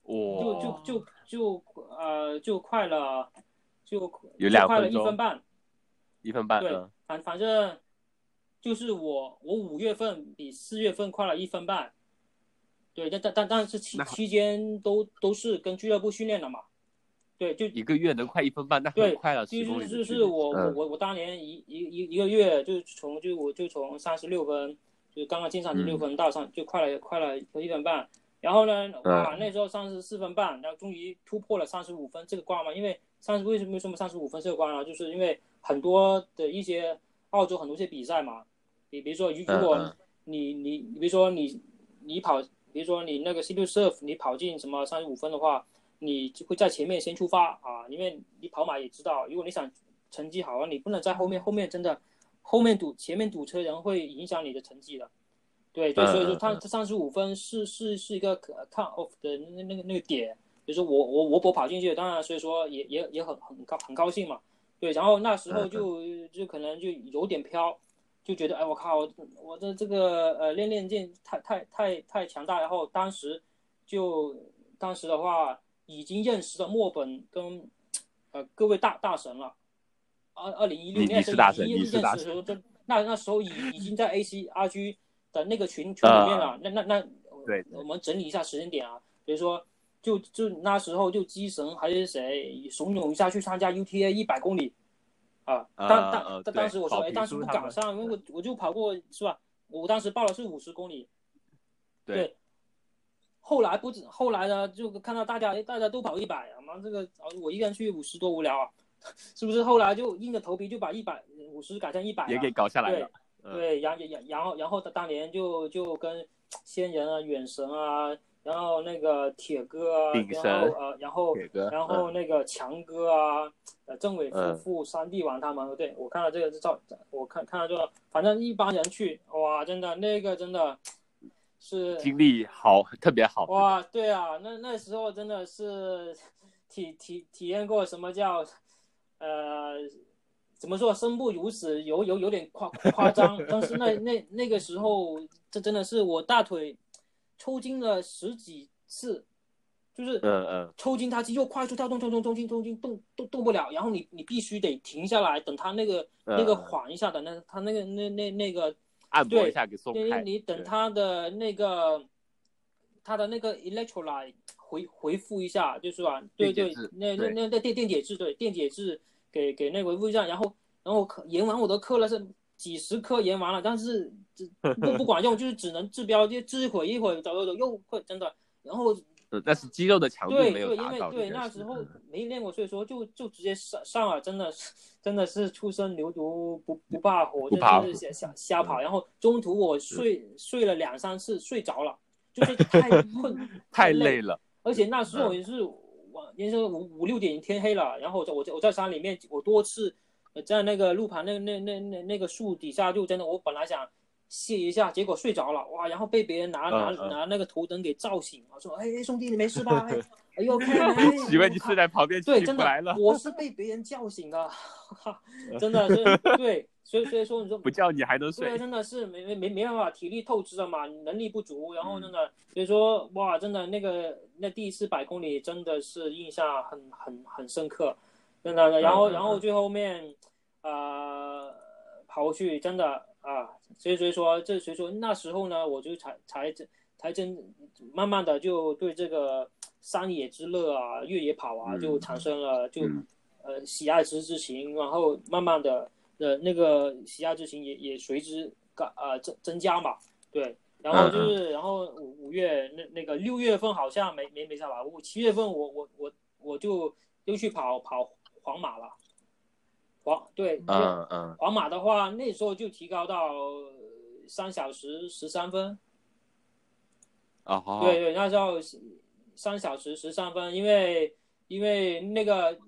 就哇，就就就呃就快了，就有就快了一分半。一分半，对嗯，反反正就是我我五月份比四月份快了一分半。对，但但但但是期期间都都是跟俱乐部训练的嘛。对，就一个月能快一分半，那对很快了，就十公里是就是我我嗯我我当年一一一一个月就从就我就从三十六分，就刚刚进三十六嗯分到上就快了快了一分半，然后呢，嗯哇，那时候三十四分半，然后终于突破了三十五分这个关嘛，因为三十为什么为什么三十五分这个关啊？就是因为很多的一些澳洲很多一些比赛嘛，比比如说如如果你你你比如说你你跑，比如说你那个 C 六 surf 你跑进什么三十五分的话，你就会在前面先出发啊，因为你跑马也知道，如果你想成绩好啊，你不能在后面，后面真的后面堵前面堵车人会影响你的成绩的。对对，嗯所以说嗯嗯。他三十五分是是是一个可 cut off 的那那个那个点，比如说我我我我跑进去，当然所以说也也也很很高很高兴嘛，对，然后那时候就就可能就有点飘，就觉得哎我靠，我的这个呃练练剑太太太太强大，然后当时就当时的话已经认识了墨本跟呃各位大大神了，二二零一六年是大神，你是大神，那那时候已已经在 A C R G 的那个群群里面了，那那那。对，我们整理一下时间点啊，比如说，就就那时候就机神还是谁怂恿一下去参加 UTA 一百公里，啊，当当当当时我说，哎，当时不赶上，因为我我就跑过是吧？我当时报的是五十公里，对，后来不止，后来呢就看到大家，哎，大家都跑一百，啊，妈这个我一个人去五十多无聊啊，是不是？后来就硬着头皮就把一百五十改成一百，也给搞下来了，对，然然然后然后他当年就就跟。仙人啊，远神啊，然后那个铁哥啊，然后呃，然后然后那个强哥啊，呃，政委夫妇、三弟王他们，对我看到这个照，我看看到这个，反正一帮人去，哇，真的那个真的是经历好特别好。哇，对啊，那那时候真的是体体体验过什么叫呃，怎么说生不如死，有有有点夸夸张，但是那那那个时候。这真的是我大腿抽筋了十几次，就是嗯嗯，抽筋，它肌肉快速跳动，抽抽抽筋，抽筋，动动动不了，然后你你必须得停下来，等它那个那个缓一下，等那它那个那那那个按摩一下给松开，你等它的那个它的那个 electrolyte 回回复一下，就是吧？对对，那那那那电电解质，对电解质给给那个回复一下，然后然后延完我的课了是。几十颗盐完了，但是 不不管用，就是只能治标，就治一会一会走走走又会真的，然后但是肌肉的强度没有达到。对，因为对那时候没练过，所以说就就直接上上了，真的是真的是初生牛犊不不怕虎，就是瞎瞎瞎跑。然后中途我睡睡了两三次，睡着了，就是太困 太累了。而且那时候也是晚，也是五五六点天黑了，然后我在我在山里面，我多次。在那个路旁那那那那那个树底下，就真的我本来想歇一下，结果睡着了，哇！然后被别人拿拿拿那个头灯给照醒，我说：“哎，兄弟，你没事吧？” 哎呦，以为你睡在旁边，对，真的来了。我是被别人叫醒的，真的是对，所以所以说你说不叫你还能睡，对，真的是没没没没办法，体力透支了嘛，能力不足，然后真的，所以说哇，真的那个那第一次百公里真的是印象很很很深刻。真的，然后然后最后面，呃，跑过去真的啊，所以所以说这所以说那时候呢，我就才才才真慢慢的就对这个山野之乐啊，越野跑啊，就产生了就呃喜爱之之情，然后慢慢的的那个喜爱之情也也随之感呃增增加嘛，对，然后就是然后五五月那那个六月份好像没没没啥吧，我七月份我我我我就又去跑跑。皇马了，皇对，嗯嗯，皇马的话，那时候就提高到三小时十三分，啊好，对对，那时候三小时十三分，因为因为那个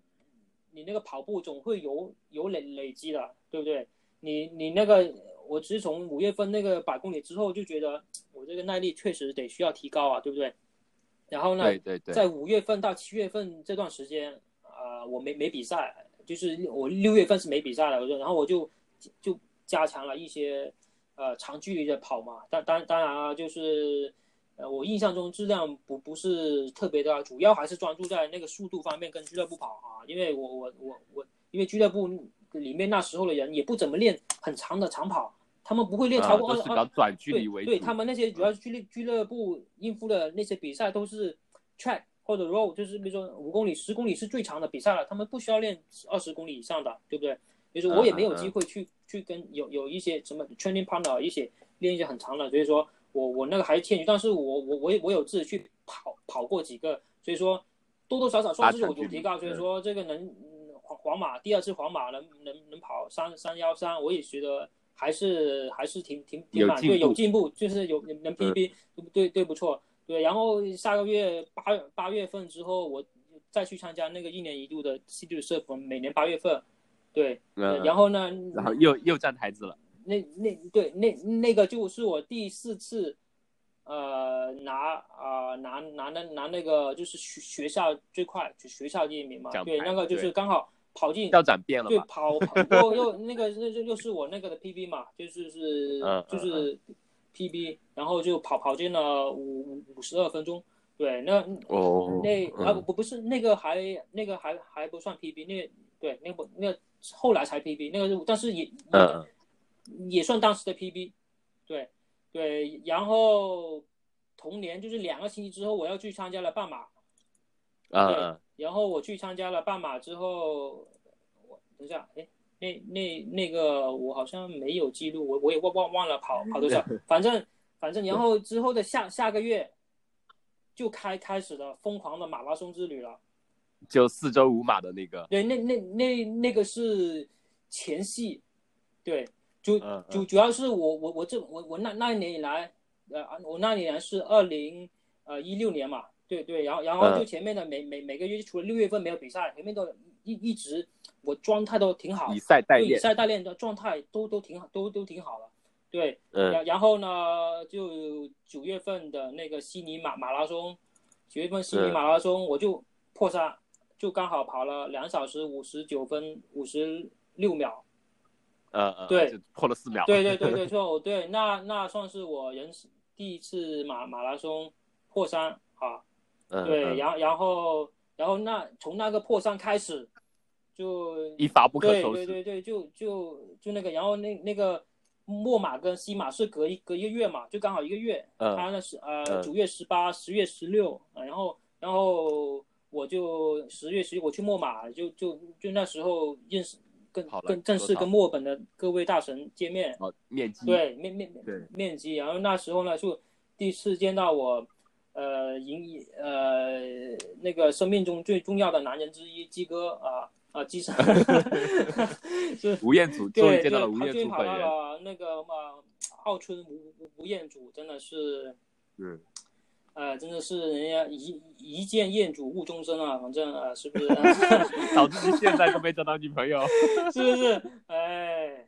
你那个跑步总会有有累累积的，对不对？你你那个，我其实从五月份那个百公里之后就觉得我这个耐力确实得需要提高啊，对不对？然后呢，对对对，在五月份到七月份这段时间。呃，我没没比赛，就是我六月份是没比赛的，我说，然后我就就加强了一些呃长距离的跑嘛，当当当然啊，就是呃我印象中质量不不是特别的，主要还是专注在那个速度方面跟俱乐部跑啊，因为我我我我因为俱乐部里面那时候的人也不怎么练很长的长跑，他们不会练超过二二短距离为主，对他们那些主要是俱乐俱乐部应付的那些比赛都是 track。或者 row 就是比如说五公里、十公里是最长的比赛了，他们不需要练二十公里以上的，对不对？比如说我也没有机会去去跟有有一些什么 training partner 一起练一些很长的，所以说我我那个还是欠缺，但是我我我我有自己去跑跑过几个，所以说多多少少算是有有提高，所以说这个能皇皇马第二次皇马能能能跑三三幺三，我也觉得还是还是挺挺挺满对有进步，就是有能 PB 对对不错。对，然后下个月八八月份之后，我再去参加那个一年一度的 C 剧社服，每年八月份，对，然后呢，然后又又站台子了。那那对那那个就是我第四次呃拿啊拿拿那拿那个就是学学校最快就学校第一名嘛，对，那个就是刚好跑进校长变了对，跑跑又又那个那又又是我那个的 PB 嘛，就是是就是 PB，然后就跑跑进了五五十二分钟，对，那哦那啊不不是那个还那个还还不算 PB，那对那不那后来才 PB，那个但是也也算当时的 PB，对。对，然后同年就是两个星期之后，我要去参加了半马，啊，然后我去参加了半马之后，我等一下，哎，那那那个我好像没有记录，我我也忘忘忘了跑跑多少，反正反正然后之后的下下个月就开开始了疯狂的马拉松之旅了，就四周五马的那个，对，那那那那个是前戏，对。主主主要是我我我这我我那那一年以来，呃，我那年是二零呃一六年嘛，对对，然后然后就前面的每每每个月，除了六月份没有比赛，前面都一一直我状态都挺好，比赛代练，比赛代练的状态都都挺好，都都挺好了，对，然然后呢，就九月份的那个悉尼马马拉松，九月份悉尼马拉松我就破三，就刚好跑了两小时五十九分五十六秒。呃呃，对，破了四秒。对对对对，就，对，那那算是我人生第一次马马拉松破三啊。对，然后然后然后那从那个破伤开始，就一发不可收拾。对对对对，就就就那个，然后那那个墨马跟西马是隔一隔一个月嘛，就刚好一个月。嗯。他那是呃九月十八，十月十六，然后然后我就十月十我去墨马，就就就那时候认识。更更正式跟墨本的各位大神见面，面基对面面面面基，然后那时候呢就第一次见到我，呃，赢呃那个生命中最重要的男人之一鸡哥啊啊鸡生，是吴彦祖，终于见到了吴彦祖本人，那个嘛奥村吴吴吴彦祖真的是，嗯。呃，真的是人家一一见彦祖误终身啊，反正啊，是不是？导致你现在都没找到女朋友，是不是？哎，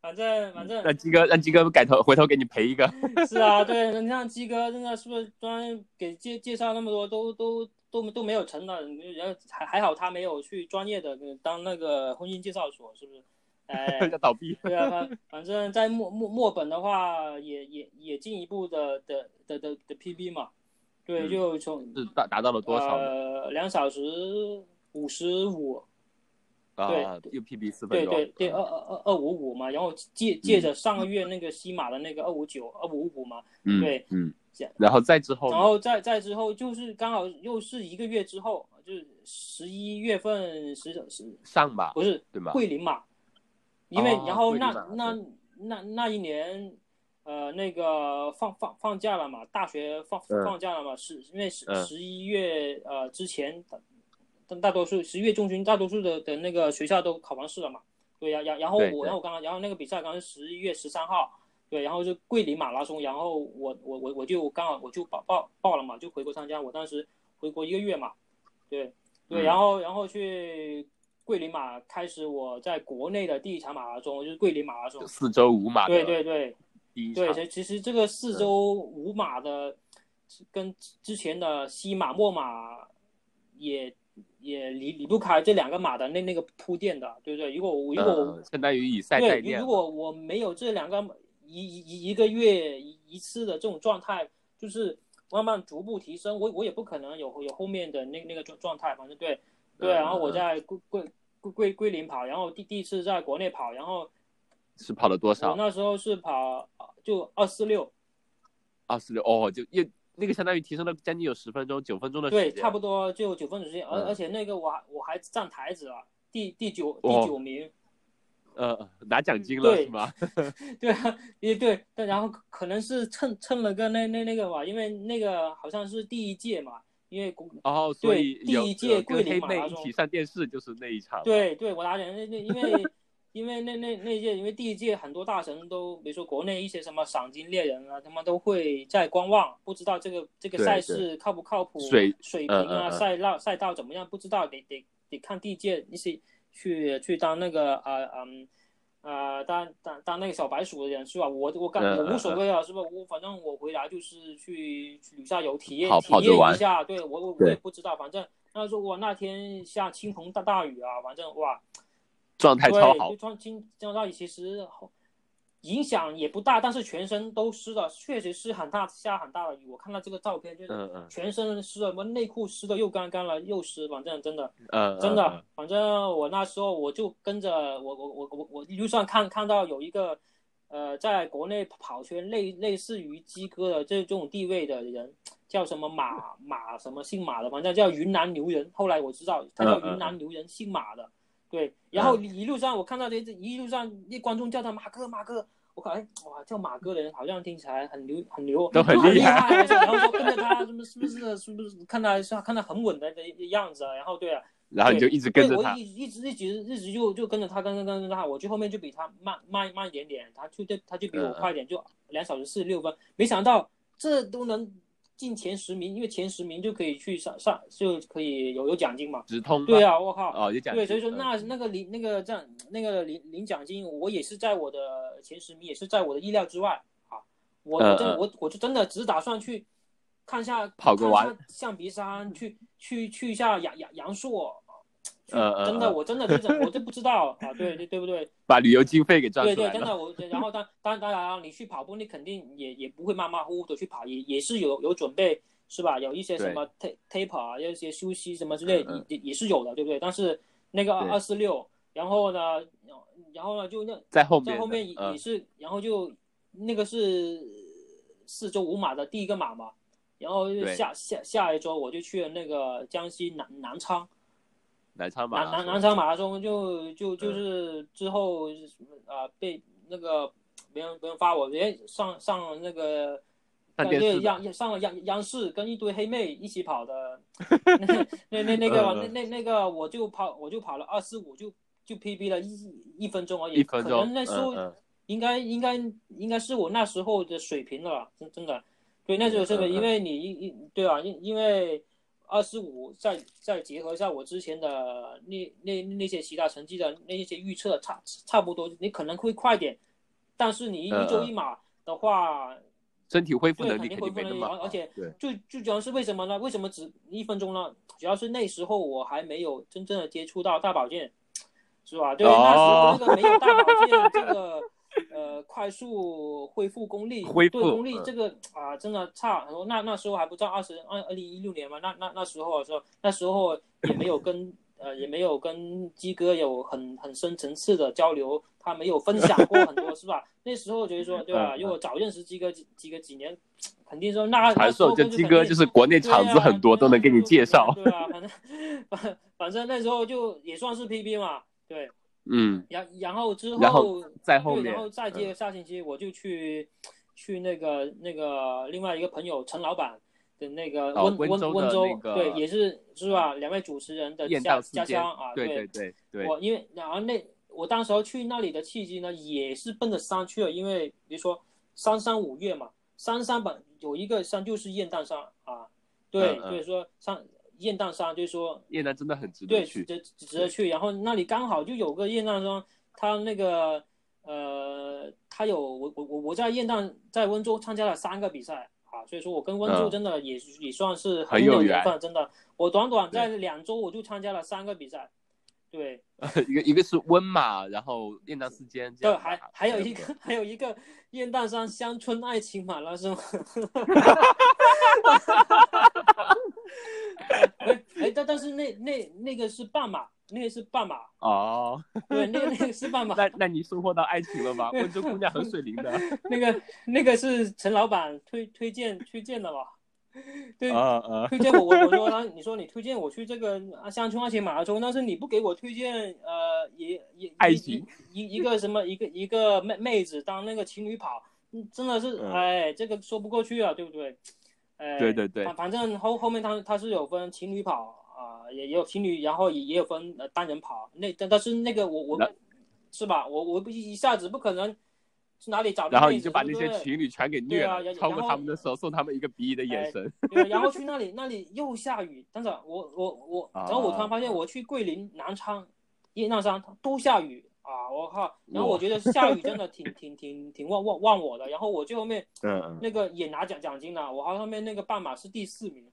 反正反正。让鸡哥让鸡哥改头回头给你赔一个。是啊，对，你像鸡哥真的是不是专给介介绍那么多都都都都没有成的，人还还好他没有去专业的当那个婚姻介绍所，是不是？哎，要倒闭。对啊，反反正在墨墨墨本的话，也也也进一步的的的的的 PB 嘛，对，就从是达达到了多少？呃，两小时五十五。对，又 PB 四分钟。对对对，二二二二五五嘛，然后借借着上个月那个西马的那个二五九二五五嘛，对，嗯，然后再之后，然后再再之后就是刚好又是一个月之后，就是十一月份十十上吧，不是对吗？桂林嘛。因为然后那那那那一年，呃，那个放放放假了嘛，大学放放假了嘛，是因为十十一月呃之前，大大多数十一月中旬，大多数的的那个学校都考完试了嘛。对呀，然然后我然后我刚刚然后那个比赛刚刚是十一月十三号，对，然后就桂林马拉松，然后我我我我就刚好我就报报报了嘛，就回国参加。我当时回国一个月嘛，对对，然后然后去。桂林马开始，我在国内的第一场马拉松就是桂林马拉松，四周五马。对对对，第一对，其其实这个四周五马的，跟之前的西马、墨马也也离离不开这两个马的那那个铺垫的，对不对？如果我如果相当于以赛代练，如果我没有这两个一一一个月一次的这种状态，就是慢慢逐步提升，我我也不可能有有后面的那那个状状态，反正对对，然后我在桂桂。桂桂林跑，然后第第一次在国内跑，然后是跑了多少？我那时候是跑就二四六，二四六哦，就也那个相当于提升了将近有十分钟，九分钟的时间，对，差不多就九分钟时间，而而且那个我还我还站台子了，第第九第九名，呃，拿奖金了是吗？对啊，也对，但然后可能是蹭蹭了个那那那个吧，因为那个好像是第一届嘛。因为哦，所以第一届桂林马拉松一起上电视就是那一场。对对，我拿奖那那因为因为那那那届因为第一届很多大神都，比如说国内一些什么赏金猎人啊，他们都会在观望，不知道这个这个赛事靠不靠谱，水水平啊，赛道赛道怎么样，不知道得得得看第一届一些去去当那个啊嗯呃，当当当那个小白鼠的人是吧？我我干我无所谓啊，是吧？我反正我回来就是去旅下游体验体验一下，对我我我也不知道，反正那时候我那天下倾盆大大雨啊，反正哇，状态超好，对，状倾倾大雨其实。影响也不大，但是全身都湿了，确实是很大下很大的雨。我看到这个照片，就是全身湿了，我内裤湿的又干干了又湿，反正真的，真的，反正我那时候我就跟着我我我我我路上看看到有一个，呃，在国内跑圈类类似于鸡哥的这这种地位的人，叫什么马马什么姓马的，反正叫云南牛人。后来我知道他叫云南牛人，姓马的。对，然后一路上我看到这一路上那观众叫他马哥马哥，我靠，哎哇，叫马哥的人好像听起来很牛很牛，都很厉害。然后说跟着他，什么是不是是不是看他是看他很稳的的样子啊？然后对啊，然后你就一直跟着他，我一一直一直一直就就跟着他跟着跟着他，我就后面就比他慢慢慢一点点，他就他就比我快点，就两小时四十六分，没想到这都能。进前十名，因为前十名就可以去上上，就可以有有奖金嘛。直通。对啊，我靠。哦，有奖。对，所以说那那个领那个这样那个领领奖金，我也是在我的前十名，也是在我的意料之外啊。我我真我我就真的只打算去看一下跑个完象鼻山，去去去一下阳阳阳朔。呃，真的，我真的就真，我就不知道啊，对对对不对？把旅游经费给赚出来对对，真的我，然后当当当然，你去跑步，你肯定也也不会马马虎虎的去跑，也也是有有准备，是吧？有一些什么 t taper 啊，有一些休息什么之类，也也是有的，对不对？但是那个二四六，然后呢，然后呢，就那在后面，在后面也是，然后就那个是四周五马的第一个马嘛，然后下下下一周我就去了那个江西南南昌。南昌马南南昌马拉松就就就是之后啊被那个别人别人发我，人上上那个央上了央央视跟一堆黑妹一起跑的，那那那个那那那个我就跑我就跑了二四五就就 PB 了一一分钟而已，可能那时候应该应该应该是我那时候的水平了，真真的，对那时候是的，因为你一一对啊，因因为。二十五，再再结合一下我之前的那那那些其他成绩的那些预测，差差不多，你可能会快点，但是你一周一码的话，身体恢复能力肯定没那么而且最最主要是为什么呢？为什么只一分钟呢？主要是那时候我还没有真正的接触到大保健，是吧？对，那时候那个没有大保健这个。呃，快速恢复功力，恢复功力这个啊，真的差很多。那那时候还不知道二十二二零一六年嘛，那那那时候的时候，那时候也没有跟呃也没有跟鸡哥有很很深层次的交流，他没有分享过很多，是吧？那时候觉得说，对吧？如果早认识鸡哥几几个几年，肯定说那传授就鸡哥就是国内厂子很多，都能给你介绍，对吧？反正反反正那时候就也算是 P P 嘛，对。嗯，然然后之后，然后在后面，然后再接下星期我就去去那个那个另外一个朋友陈老板的那个温温温州，对，也是是吧？两位主持人的家家乡啊，对对对对。我因为然后那我当时候去那里的契机呢，也是奔着山去了，因为比如说三山五岳嘛，三山本有一个山就是雁荡山啊，对，所以说山。雁荡山就是说，雁荡真的很值得去，值值得去。然后那里刚好就有个雁荡山，它那个呃，它有我我我我在雁荡在温州参加了三个比赛啊，所以说我跟温州真的也也算是很有缘分，真的。我短短在两周我就参加了三个比赛，对，一个一个是温马，然后雁荡四间，对，还还有一个还有一个雁荡山乡村爱情马拉松。哎 哎，但但是那那那个是半马，那个是半马哦。对，那个那个是半马。那那你收获到爱情了吗？温州姑娘很水灵的。那个那个是陈老板推推荐推荐的吧？对啊啊！推荐我我我说他你说你推荐我去这个乡村爱情马拉松，但是你不给我推荐呃也也爱情一一个什么一个一个妹妹子当那个情侣跑，真的是哎这个说不过去啊，对不对？哎，对对对，反反正后后面他他是有分情侣跑啊，也也有情侣，然后也也有分呃单人跑。那但但是那个我我，是吧？我我不一下子不可能去哪里找。然后你就把那些情侣全给虐了，超过他们的时候送他们一个鄙夷的眼神。对，然后去那里那里又下雨，但是我我我，然后我突然发现我去桂林、南昌、雁荡山都下雨。啊，我靠！然后我觉得下雨真的挺挺挺挺忘忘忘我的。然后我最后面，嗯，那个也拿奖奖金了，我好像后面那个半马是第四名。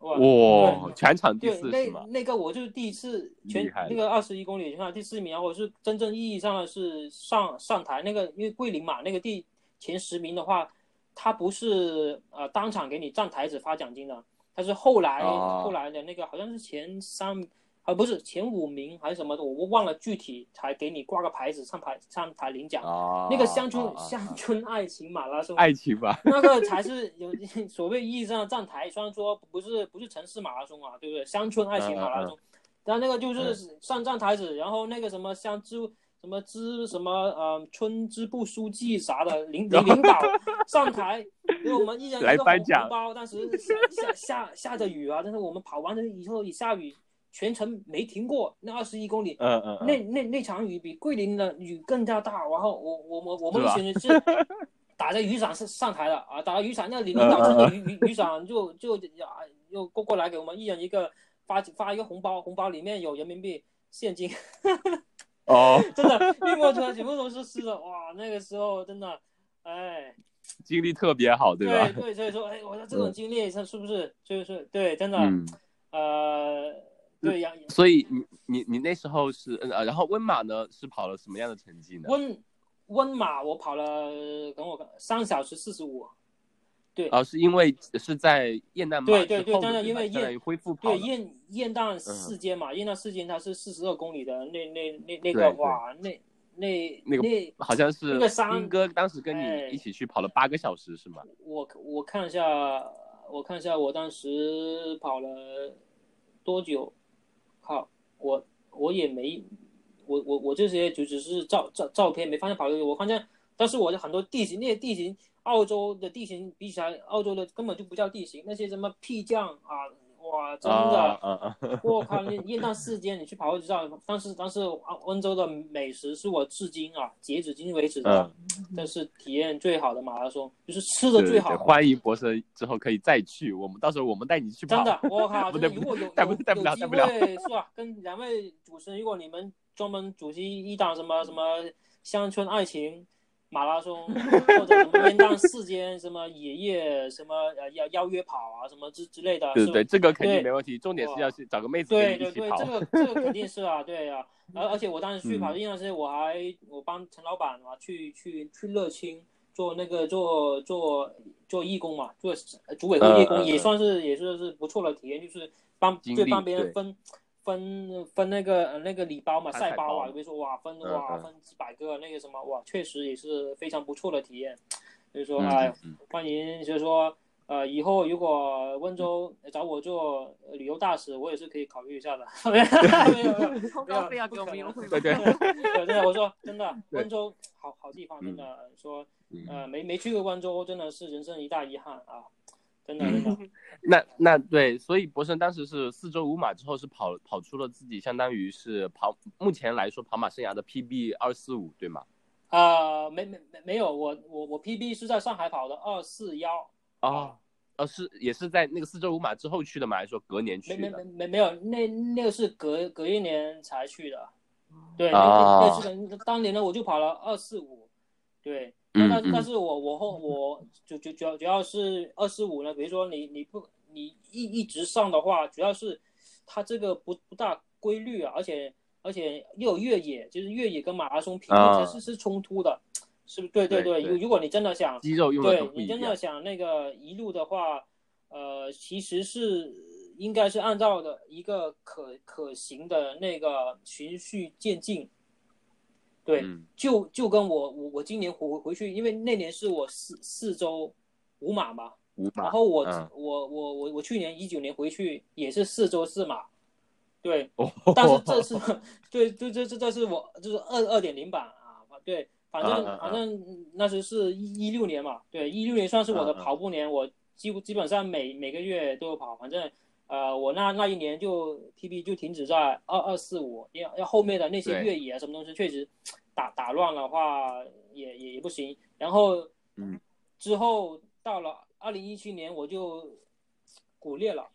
哇，全场第四那那个我就是第一次全那个二十一公里全场第四名，然后我是真正意义上的是上上台那个，因为桂林嘛，那个第前十名的话，他不是呃当场给你站台子发奖金的，他是后来后来的那个好像是前三。啊，不是前五名还是什么的，我忘了具体，才给你挂个牌子上台上台领奖。那个乡村乡村爱情马拉松，爱情吧，那个才是有 所谓意义上的站台。虽然说不是不是城市马拉松啊，对不对？乡村爱情马拉松，但那个就是上站台子，然后那个什么乡支什么支什么呃村支部书记啥的领领领导 上台给我们一人一个红包。当时下下下下着雨啊，但是我们跑完了以后一下雨。全程没停过，那二十一公里，嗯嗯，那那那场雨比桂林的雨更加大。然后我我我我们一群人是 打着雨伞上上台的啊，打着雨伞，那领领导撑着雨雨雨伞就就啊又过过来给我们一人一个发发一个红包，红包里面有人民币现金。哦，真的，运过去全部都是湿的，哇，那个时候真的，哎，经历特别好，对吧？对对，所以说，哎，我说这种经历，它是不是就是对，真的，呃。对呀，所以你你你那时候是呃，然后温马呢是跑了什么样的成绩呢？温温马我跑了，等我看三小时四十五，对，哦，是因为是在雁荡马对对对，当然因为雁恢复对雁雁荡四间嘛，雁荡四间它是四十二公里的，那那那那个哇，那那那个好像是那个山哥当时跟你一起去跑了八个小时是吗？我我看一下，我看一下我当时跑了多久。我我也没，我我我这些就只是照照照片，没发现跑的。我发现，但是我的很多地形，那些地形，澳洲的地形比起来，澳洲的根本就不叫地形，那些什么屁降啊。哇，真的！我靠，你雁荡四间，你去跑就知道。但是，但是温州的美食是我至今啊，截止今天为止的，这是体验最好的马拉松，就是吃的最好。欢迎博士之后可以再去，我们到时候我们带你去跑。真的，我靠，不对，如果有 带不带不了，带不了。是吧？跟两位主持人，如果你们专门主持一档什么什么乡村爱情。马拉松或者什么雁荡四间什么野夜什么呃邀邀约跑啊什么之之类的，对对，这个肯定没问题。重点是要去找个妹子对对对，这个这个肯定是啊，对啊。而而且我当时去跑雁荡时，我还我帮陈老板嘛去去去乐清做那个做做做义工嘛，做组委会义工也算是也是是不错的体验，就是帮就帮别人分。分分那个那个礼包嘛，赛包啊，比如说哇分哇分几百个那个什么哇，确实也是非常不错的体验。所以说哎，欢迎，就是说呃以后如果温州找我做旅游大使，我也是可以考虑一下的。没 有没有，通告费要给我们优惠。对对对，真的我说真的，温州好好地方，真的说呃没没去过温州，真的是人生一大遗憾啊。真的，真的，那那对，所以博生当时是四周五马之后是跑跑出了自己相当于是跑目前来说跑马生涯的 PB 二四五对吗？啊，没没没没有，我我我 PB 是在上海跑的二四幺啊，呃是也是在那个四周五马之后去的吗？还是说隔年去的？没没没没没有，那那个是隔隔一年才去的，对，那那是当年呢我就跑了二四五，对。但但是我我后我就就主要主要是二四五呢，比如说你你不你一一直上的话，主要是它这个不不大规律啊，而且而且又有越野，就是越野跟马拉松平衡其实是冲突的，是不是？对对对，如如果你真的想肌肉用对你真的想那个一路的话，呃，其实是应该是按照的一个可可行的那个循序渐进。对，就就跟我我我今年回回去，因为那年是我四四周五马嘛，然后我我我我我去年一九年回去也是四周四马，对，但是 这次对这这这这是我就是二二点零版啊，对，反正反正那时是一一六年嘛，对，一六年算是我的跑步年，我几乎基本上每每个月都有跑，反正呃我那那一年就 TB 就停止在二二四五，要要后面的那些越野啊什么东西确实。打打乱的话也也也不行，然后，嗯，之后到了二零一七年我就骨裂了，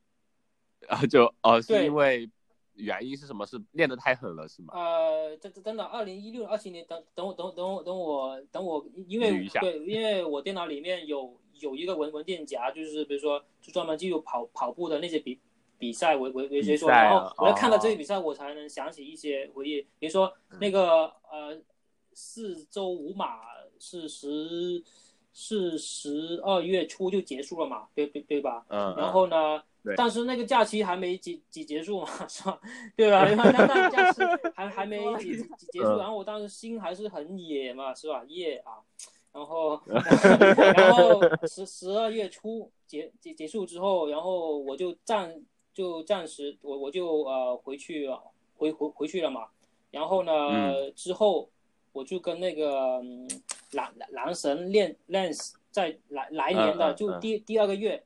啊就哦是因为原因是什么？是练得太狠了是吗？呃，这这真的，二零一六二七年，等等我等等我等我等我，因为对，因为我电脑里面有有一个文文件夹，就是比如说就专门记录跑跑步的那些比比赛为为为谁说，然后我要看到这个比赛，我才能想起一些回忆，比如说那个呃四周五马是十是十二月初就结束了嘛，对对对吧？嗯，然后呢？但是那个假期还没结结结束嘛，是吧？对吧？因为那那假期还还没结 结束，然后我当时心还是很野嘛，是吧？野啊，然后 然后十十二月初结结结束之后，然后我就暂就暂时我我就呃回去回回回去了嘛。然后呢之后我就跟那个男男神练 lens 在来来年的就第第二个月。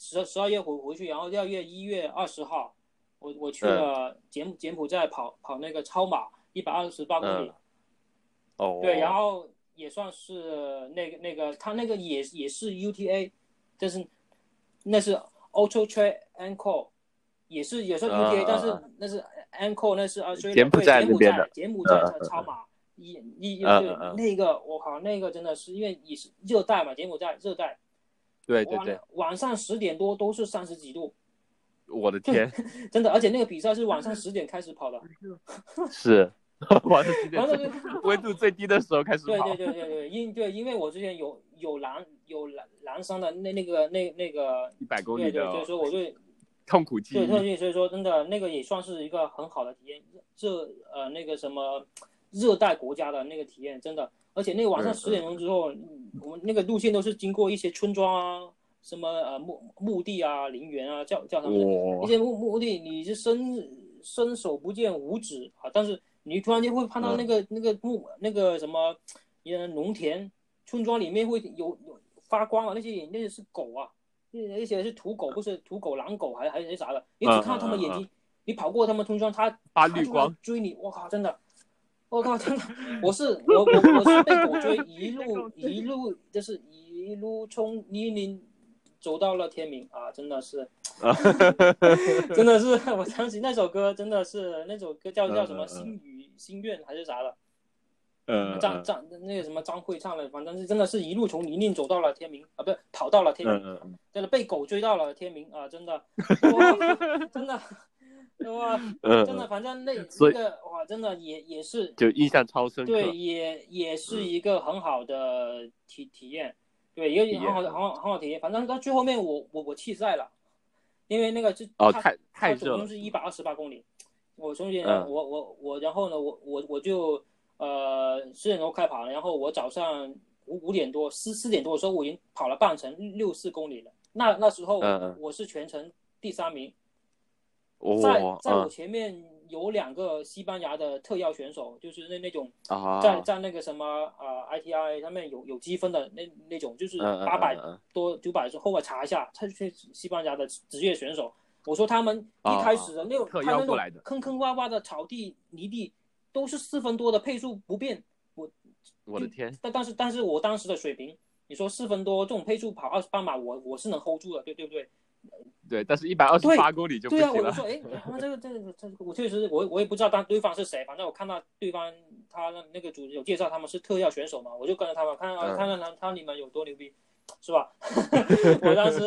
十十二月回回去，然后第二月一月二十号，我我去了柬柬埔寨跑跑那个超马一百二十八公里，哦，对，然后也算是那个那个他那个也也是 UTA，就是那是 Ultra Trail Encore，也是也是 UTA，但是那是 Encore，那是啊，所以柬埔寨柬埔寨的超马一一那个我靠，那个真的是因为也是热带嘛，柬埔寨热带。对对对，晚上十点多都是三十几度，我的天，真的，而且那个比赛是晚上十点开始跑的，是晚上十点，温度最低的时候开始跑。对对对对对，因对，因为我之前有有蓝有蓝蓝山的那那个那那个一百公里的，所以说我对 痛苦记忆，对，所以说真的那个也算是一个很好的体验，这呃那个什么热带国家的那个体验，真的。而且那个晚上十点钟之后，我们那个路线都是经过一些村庄啊，什么呃墓墓地啊、陵园啊，叫叫他们一些墓墓地，你是伸伸手不见五指啊，但是你突然间会看到那个那个木那个什么，呃农田村庄里面会有有发光啊，那些那些是狗啊，那那些是土狗，不是土狗、狼狗还还是啥的，你只看到他们眼睛，你跑过他们村庄，他发绿光追你，我靠，真的。我靠，真的，我是我我我是被狗追，一路一路就是一路从泥泞走到了天明啊！真的是，真的是，我想起那首歌，真的是那首歌叫叫什么心语心愿还是啥的，嗯，张张那个什么张慧唱的，反正是真的是一路从泥泞走到了天明啊，不是跑到了天明，真的被狗追到了天明啊！真的，真的。哇，真的，反正那那个哇，真的也也是，就印象超深刻。对，也也是一个很好的体体验，对，一个很好的很好很好体验。反正到最后面，我我我弃赛了，因为那个就哦，太太热了，总共是一百二十八公里。我中间我我我，然后呢，我我我就呃四点多开跑，然后我早上五五点多四四点多的时候，我已经跑了半程六四公里了。那那时候我是全程第三名。在在我前面有两个西班牙的特邀选手，就是那那种在在那个什么呃 ITI 上面有有积分的那那种，就是八百多九百后我查一下，他是西班牙的职业选手。我说他们一开始的那种他那种坑坑洼洼的草地泥地都是四分多的配速不变，我我的天！但但是但是我当时的水平，你说四分多这种配速跑二十八码，我我是能 hold 住的，对对不对？对，但是一百二十八公里就不行了。对啊，我说，哎，那这个这个这个，我确实，我我也不知道当对方是谁，反正我看到对方他那那个组有介绍他们是特邀选手嘛，我就跟着他们看看看看他你们有多牛逼，是吧？我当时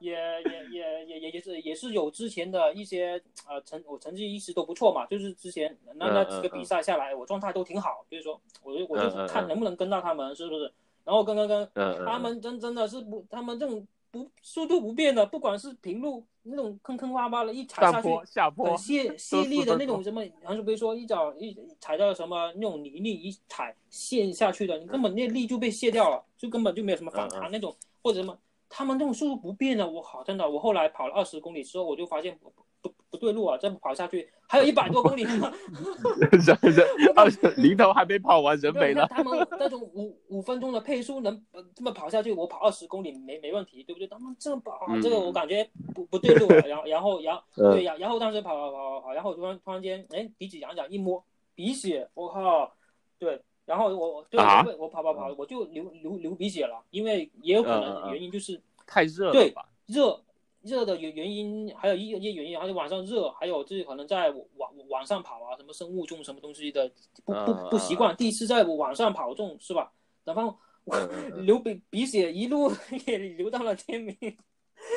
也也也也也也是也是有之前的一些呃成我成绩一直都不错嘛，就是之前那那几个比赛下来，我状态都挺好，所以说我就我就看能不能跟到他们，是不是？然后跟跟跟，他们真真的是不，他们这种。不，速度不变的，不管是平路那种坑坑洼洼的，一踩下去，下坡，泄泄力的那种什么，然后比如说一脚一踩到什么那种泥泞，一踩陷下去的，你根本那力就被卸掉了，就根本就没有什么反弹那种，或者什么，他们那种速度不变的，我靠，真的，我后来跑了二十公里之后，我就发现。不不不对路啊！再跑下去还有一百多公里呢。人人 二零头还没跑完，人没了。他们那种五五分钟的配速能这么跑下去，我跑二十公里没没问题，对不对？他们这么跑，这个我感觉不不对路。然后然后然后 对呀，然后当时跑跑跑跑，然后突然突然间，哎，鼻子痒痒，一摸鼻血，我靠！对，然后我对我我跑跑跑，我就流流流鼻血了，因为也有可能原因就是太热对热。热的原原因，还有一一些原因，还有晚上热，还有就是可能在网网上跑啊，什么生物钟什么东西的不不不习惯，第一次在网上跑这种是吧？然后我 流鼻鼻血一路 也流到了天明。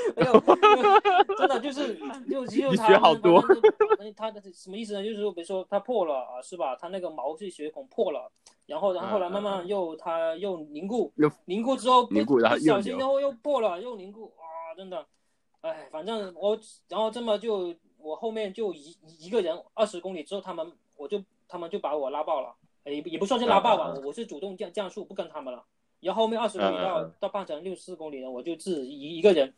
没有，真的就是就只有他，他的什么意思呢？就是说，比如说他破了啊，是吧？他那个毛细血孔破了，然后然后后来慢慢又他又凝固，凝固之后不不小心，然后又破了，又凝固，哇，真的，哎，反正我然后这么就我后面就一一个人二十公里之后，他们我就他们就把我拉爆了，也也不算是拉爆吧，我是主动降降速不跟他们了，然后后面二十公里到到半程六十四公里呢，我就自己一一个人。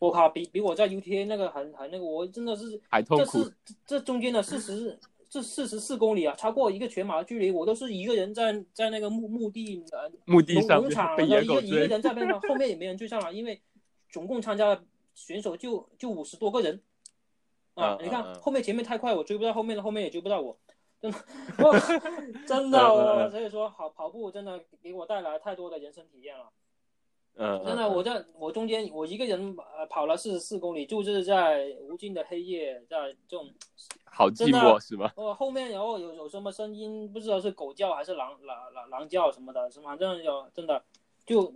我靠，比比我在 UTA 那个还还那个，我真的是，这是这中间的四十这四十四公里啊，超过一个全马的距离，我都是一个人在在那个墓墓地呃墓地上农场，一个一个人在边上，后面也没人追上来，因为总共参加的选手就就五十多个人啊，你看后面前面太快，我追不到后面的，后面也追不到我，真的，真的，所以说好跑步真的给我带来太多的人生体验了。嗯，真的，我在我中间，我一个人呃跑了四十四公里，就是在无尽的黑夜，在这种 好寂寞是吧？哦，后面然后有有什么声音，不知道是狗叫还是狼狼狼狼叫什么的，是反正有真的，就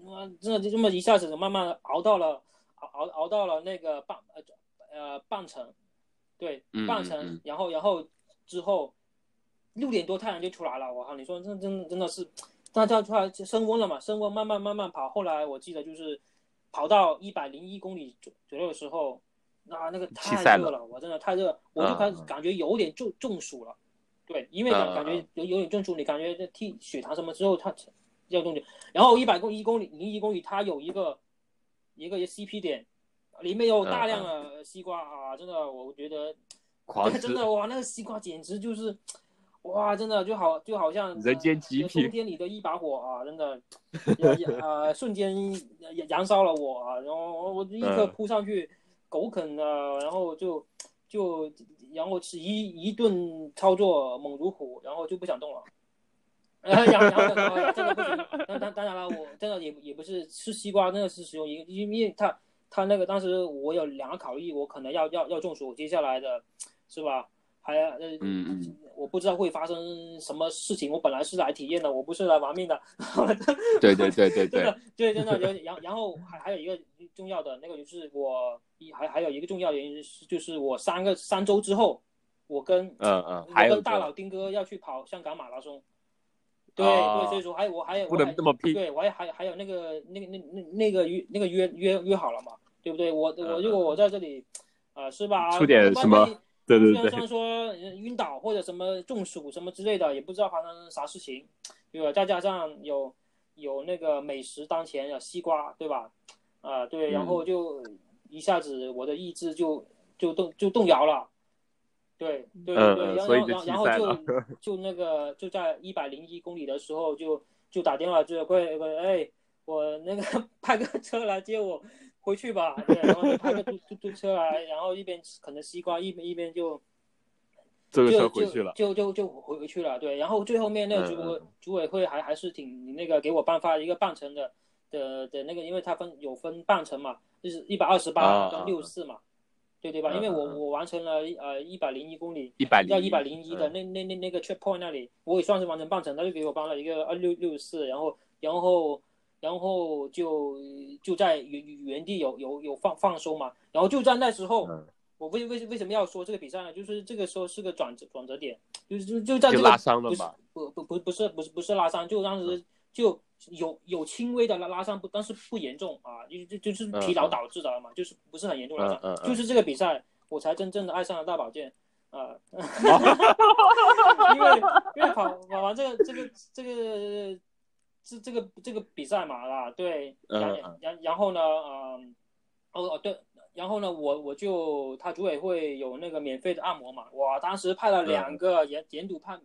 真的就这么一下子慢慢熬到了熬熬熬到了那个半呃呃半程，对半程，然后然后之后六点多太阳就出来了，我靠，你说这真真的是。那叫出来升温了嘛？升温慢慢慢慢跑，后来我记得就是跑到一百零一公里左左右的时候，那那个太热了，我真的太热，我就开始感觉有点中中暑了。对，因为感感觉有有点中暑，你感觉替血糖什么之后它要中暑。然后一百公一公里零一公里，它有一个一个 CP 点，里面有大量的西瓜啊，真的我觉得，真的哇，那个西瓜简直就是。哇，真的就好，就好像人间极品，冬 天里的一把火啊！真的，呃，瞬间燃烧了我，啊，然后我立刻扑上去，狗啃啊，然后就就然后是一一顿操作猛如虎，然后就不想动了。然后然后真的不行，当当当然了，我真的也也不是吃西瓜，真的是使用一个，因为他他那个当时我有两个考虑，我可能要要要中暑，接下来的是吧？还呃，嗯嗯，我不知道会发生什么事情。我本来是来体验的，我不是来玩命的。对对对对对，对真的。然然后还还有一个重要的那个就是我一还还有一个重要原因是就是我三个三周之后，我跟嗯嗯，我跟大佬丁哥要去跑香港马拉松。对对，所以说还有我还有不能这么拼。对，我还还还有那个那个那那那个约那个约约约好了嘛，对不对？我我如果我在这里，啊，是吧？出点什么？对对对，虽然说晕倒或者什么中暑什么之类的，也不知道发生啥事情，对吧？再加上有有那个美食当前，有西瓜，对吧？啊，对，然后就一下子我的意志就就动就动摇了，对对对对，然后然后然后就就那个就在一百零一公里的时候就就打电话就快哎，我那个 派个车来接我。回去吧，对，然后就开个嘟嘟嘟车来，然后一边啃着西瓜，一边一边就，就就回去了，就就就回回去了，对，然后最后面那个组组委会还还是挺那个给我颁发一个半程的的的那个，因为他分有分半程嘛，就是一百二十八跟六十四嘛，对对吧？因为我我完成了呃一百零一公里，一百要一百零一的那那那那个 check point 那里，我也算是完成半程，他就给我颁了一个二六六十四，然后然后。然后就就在原原地有有有放放松嘛，然后就在那时候，我为为为什么要说这个比赛呢？就是这个时候是个转折转折点，就是就就在这个拉伤了吧？不不不不是不是不是拉伤，就当时就有有轻微的拉拉伤，不但是不严重啊，就就就是疲劳导致的嘛，就是不是很严重拉伤，就是这个比赛我才真正的爱上了大保健啊，因为因为跑跑完这个这个这个。是这个这个比赛嘛，啊，对，然然然后呢，嗯，哦哦对，然后呢，我我就他组委会有那个免费的按摩嘛，我当时派了两个研研读派，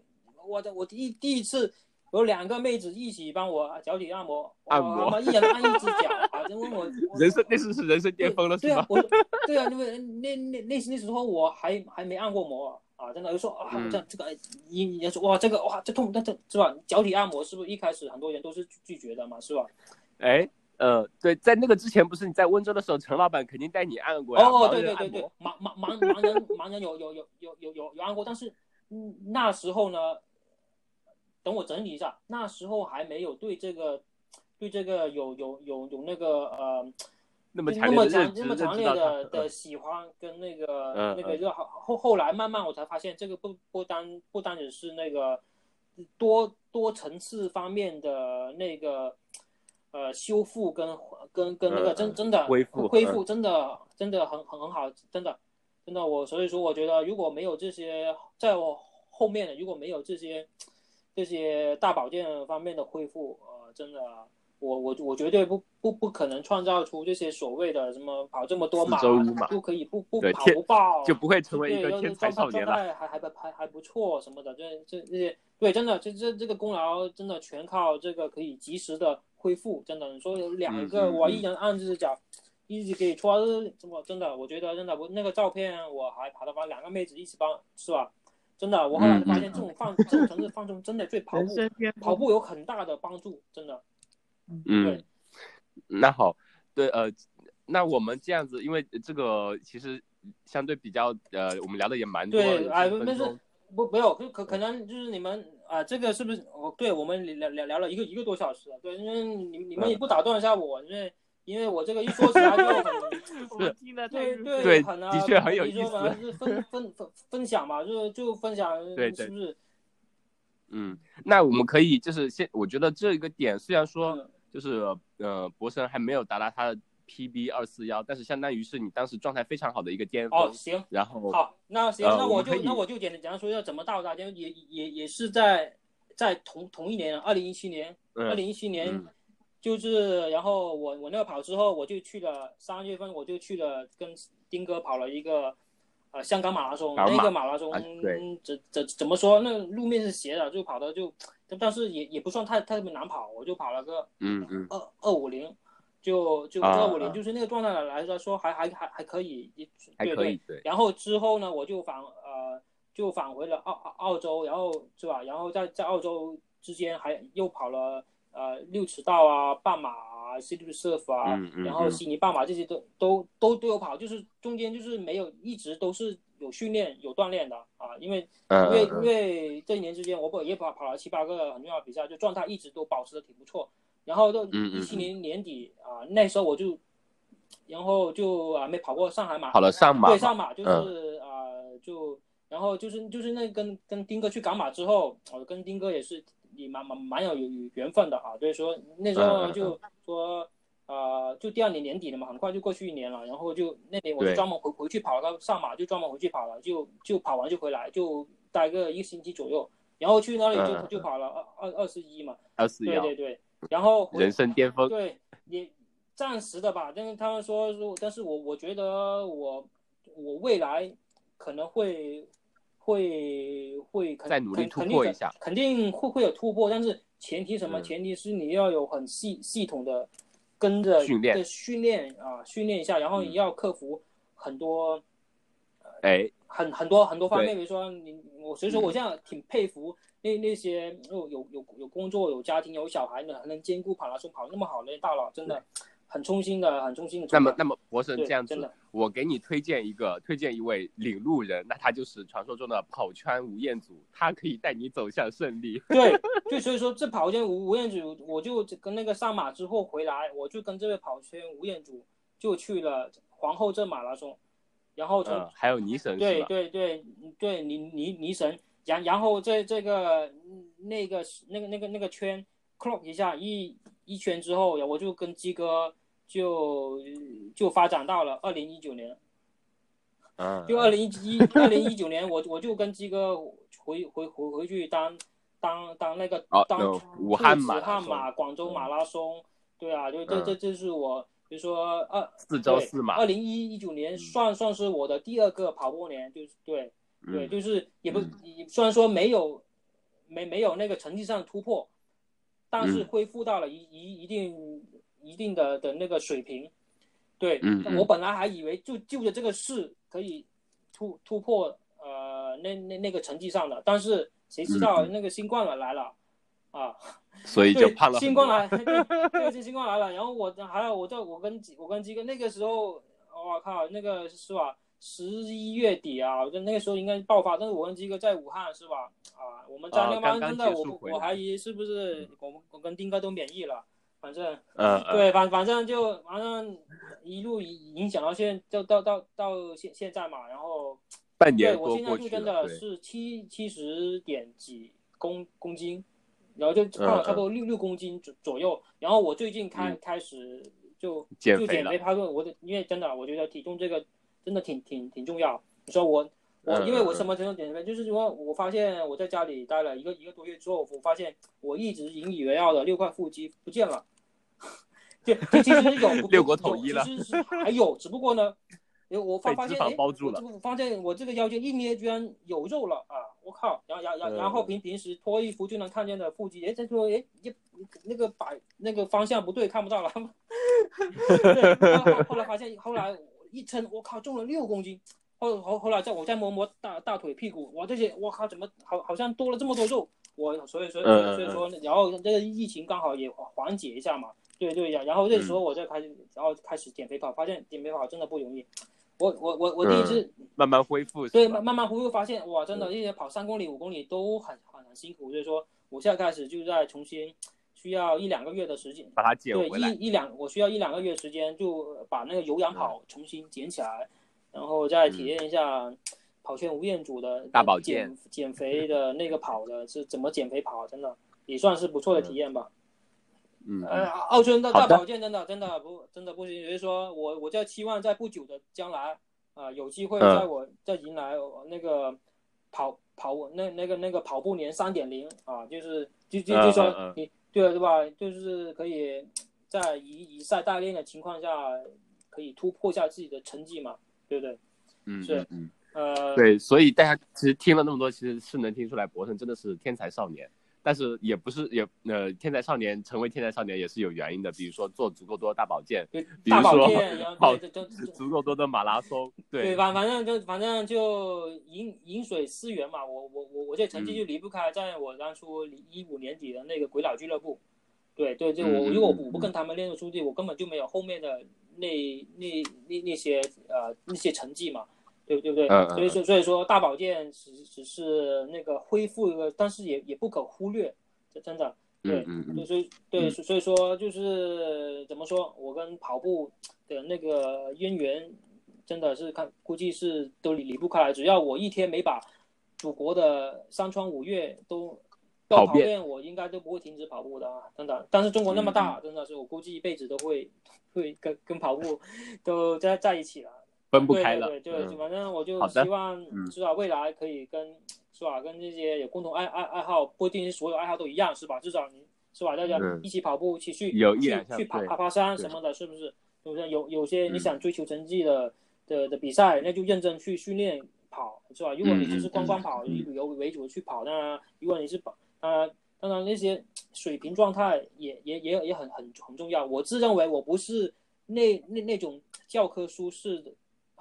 我的我第一第一次有两个妹子一起帮我脚底按摩，按摩，一人按一只脚啊，就问 我人生那次是人生巅峰了，是吧？对啊，对啊，因为那那那那时候我还还没按过摩。啊，真的就说啊，这这个一人家说哇，这个哇，这痛，这这是吧？脚底按摩是不是一开始很多人都是拒绝的嘛，是吧？哎，呃，对，在那个之前，不是你在温州的时候，陈老板肯定带你按过呀。哦，对对对对，盲盲盲盲人盲人有有有有有有有按过，但是嗯那时候呢，等我整理一下，那时候还没有对这个对这个有有有有那个呃那么强那么强烈的的喜欢跟那个那个就好后后来慢慢我才发现，这个不不单不单只是那个多多层次方面的那个。呃，修复跟跟跟那个真真的恢复恢复真的真的很很很好，真的。真的我所以说我觉得如果没有这些在我后面的如果没有这些这些大保健方面的恢复，呃，真的我我我绝对不不不可能创造出这些所谓的什么跑这么多马就可以不不跑不爆就不会成为一个天才少年了，还还还还还不错什么的，这这这些对真的这这这个功劳真的全靠这个可以及时的。恢复真的，你说有两个，我一人按只脚，一直可以穿，怎么真的？我觉得真的，我那个照片我还跑到把两个妹子一起帮，是吧？真的，我后来发现这种放这种城市放松，真的对跑步跑步有很大的帮助，真的。嗯，那好，对呃，那我们这样子，因为这个其实相对比较呃，我们聊的也蛮多，对，哎，没事，不没有，可可可能就是你们。啊，这个是不是？哦，对，我们聊聊聊了一个一个多小时了。对，因为你你们也不打断一下我，因为因为我这个一说起来就很，对对对，的确很有意思。是分分分分享嘛，就就分享，对是不是？嗯，那我们可以就是先，我觉得这个点虽然说就是呃，博神还没有达到他的。PB 二四幺，但是相当于是你当时状态非常好的一个巅峰。哦，行，然后好，那行，那我就那我就简单简单说一下怎么到达，就也也也是在在同同一年，二零一七年，二零一七年就是然后我我那个跑之后，我就去了三月份，我就去了跟丁哥跑了一个呃香港马拉松，那个马拉松怎怎怎么说？那路面是斜的，就跑的就但是也也不算太特别难跑，我就跑了个嗯嗯二二五零。就就二五零，就是那个状态来来说还还还还可以，对对对。然后之后呢，我就返呃就返回了澳澳澳洲，然后是吧？然后在在澳洲之间还又跑了呃六尺道啊、半马啊、c i t y surf 啊，然后悉尼半马这些都都都都有跑，就是中间就是没有一直都是有训练有锻炼的啊，因为因为因为这一年之间我不也跑跑了七八个很重要的比赛，就状态一直都保持的挺不错。然后到一七年年底啊，那时候我就，然后就啊没跑过上海马，跑了上马，对上马就是啊就，然后就是就是那跟跟丁哥去赶马之后，我跟丁哥也是也蛮蛮蛮有有缘分的啊，所以说那时候就说啊就第二年年底了嘛，很快就过去一年了，然后就那年我就专门回回去跑了上马，就专门回去跑了，就就跑完就回来，就待个一个星期左右，然后去那里就就跑了二二二十一嘛，二十一，对对对。然后人生巅峰，对，也暂时的吧。但是他们说说，但是我我觉得我我未来可能会会会再努力突破一下，肯定会会有突破。但是前提什么？前提是你要有很系系统的跟着训练训练啊，训练一下，然后你要克服很多，哎，很很多很多方面。比如说你我，所以说我现在挺佩服。那那些有有有有工作、有家庭、有小孩的，还能兼顾跑拉松跑那么好的大佬，真的很衷心的，很衷心的。那么，那么博神这样子，我给你推荐一个，推荐一位领路人，那他就是传说中的跑圈吴彦祖，他可以带你走向胜利。对，就 所以说这跑圈吴吴彦祖，我就跟那个上马之后回来，我就跟这位跑圈吴彦祖就去了皇后镇马拉松，然后从还有泥神，对对对对，泥泥泥神。然然后这这个那个那个那个那个圈 clock 一下一一圈之后，我就跟鸡哥就就发展到了二零一九年，嗯，就二零一二零一九年，我我就跟鸡哥回回回回去当当当那个当武汉马广州马拉松，对啊，就这这这是我比如说二四周四马，二零一一九年算算是我的第二个跑步年，就是对。对，就是。也不，虽然说没有，没没有那个成绩上突破，但是恢复到了一一一定一定的的那个水平。对，我本来还以为就就着这个事可以突突破呃那那那个成绩上的，但是谁知道那个新冠了来了，啊，所以就胖了。新冠来，对，对新冠来了。然后我还有我在我跟我跟鸡哥那个时候，我靠，那个是吧？十一月底啊，就那个时候应该爆发。但是我跟鸡哥在武汉是吧？啊，我们在那边真的，我我怀疑是不是我们我跟丁哥都免疫了。反正，嗯，对，反反正就反正一路影响到现，就到到到现现在嘛。然后，半年多过去真的是七七十点几公公斤，然后就胖了差不多六六公斤左左右。然后我最近开开始就就减肥，他说我的，因为真的我觉得体重这个真的挺挺挺重要。你说我我因为我什么程度减肥，就是说我发现我在家里待了一个一个多月之后，我发现我一直引以为傲的六块腹肌不见了。就就其实有六国统一了，其实还有，只不过呢，我发发现哎，包住了，发现我这个腰间一捏居然有肉了啊！我靠，然后然然然后平平时脱衣服就能看见的腹肌，哎，他说哎，你那个摆那个方向不对，看不到了。对，后来发现，后来一称，我靠，重了六公斤。后后后来再我再摸摸大大腿屁股，我，这些我靠，怎么好好像多了这么多肉？我所以说所以说，然后这个疫情刚好也缓解一下嘛。对对呀，然后那时候我再开始，然后开始减肥跑，发现减肥跑真的不容易。我我我我第一次慢慢恢复，对慢慢慢恢复，发现哇，真的，这些跑三公里、五公里都很很很辛苦。所以说，我现在开始就在重新需要一两个月的时间把它减回来。一一两，我需要一两个月时间就把那个有氧跑重新捡起来，然后再体验一下跑圈吴彦祖的大保健减肥的 那个跑的是怎么减肥跑，真的也算是不错的体验吧。嗯，呃，奥村的大保健真的真的不真的不行，就是说我我在期望在不久的将来啊，有机会在我再迎来那个跑跑那那个那个跑步年三点零啊，就是就就就说你对了对吧？就是可以在以以赛代练的情况下，可以突破一下自己的成绩嘛，对不对？嗯，是，嗯，呃，对，所以大家其实听了那么多，其实是能听出来，博胜真的是天才少年。但是也不是也呃，天才少年成为天才少年也是有原因的，比如说做足够多大保健，比如说跑足够多的马拉松，对，反反正就反正就饮饮水思源嘛，我我我我这成绩就离不开在我当初一五年底的那个鬼佬俱乐部，对对，就我如果我不跟他们练出地，我根本就没有后面的那那那那些呃那些成绩嘛。对对不对？所以说所以说大保健只只是那个恢复一个，但是也也不可忽略，这真的对，所以对所以说就是怎么说，我跟跑步的那个渊源真的是看估计是都离离不开，只要我一天没把祖国的山川五岳都都跑遍，我应该都不会停止跑步的啊，真的。但是中国那么大，真的是我估计一辈子都会会跟跟跑步都在在一起了。分不开了，对对对，反正我就希望至少，未来可以跟是吧，跟这些有共同爱爱爱好，不一定是所有爱好都一样，是吧？至少你是吧，大家一起跑步，一起去去去爬爬爬山什么的，是不是？是不是？有有些你想追求成绩的的的比赛，那就认真去训练跑，是吧？如果你只是光光跑，以旅游为主去跑，当然，如果你是跑，当然当然那些水平状态也也也也很很很重要。我自认为我不是那那那种教科书式的。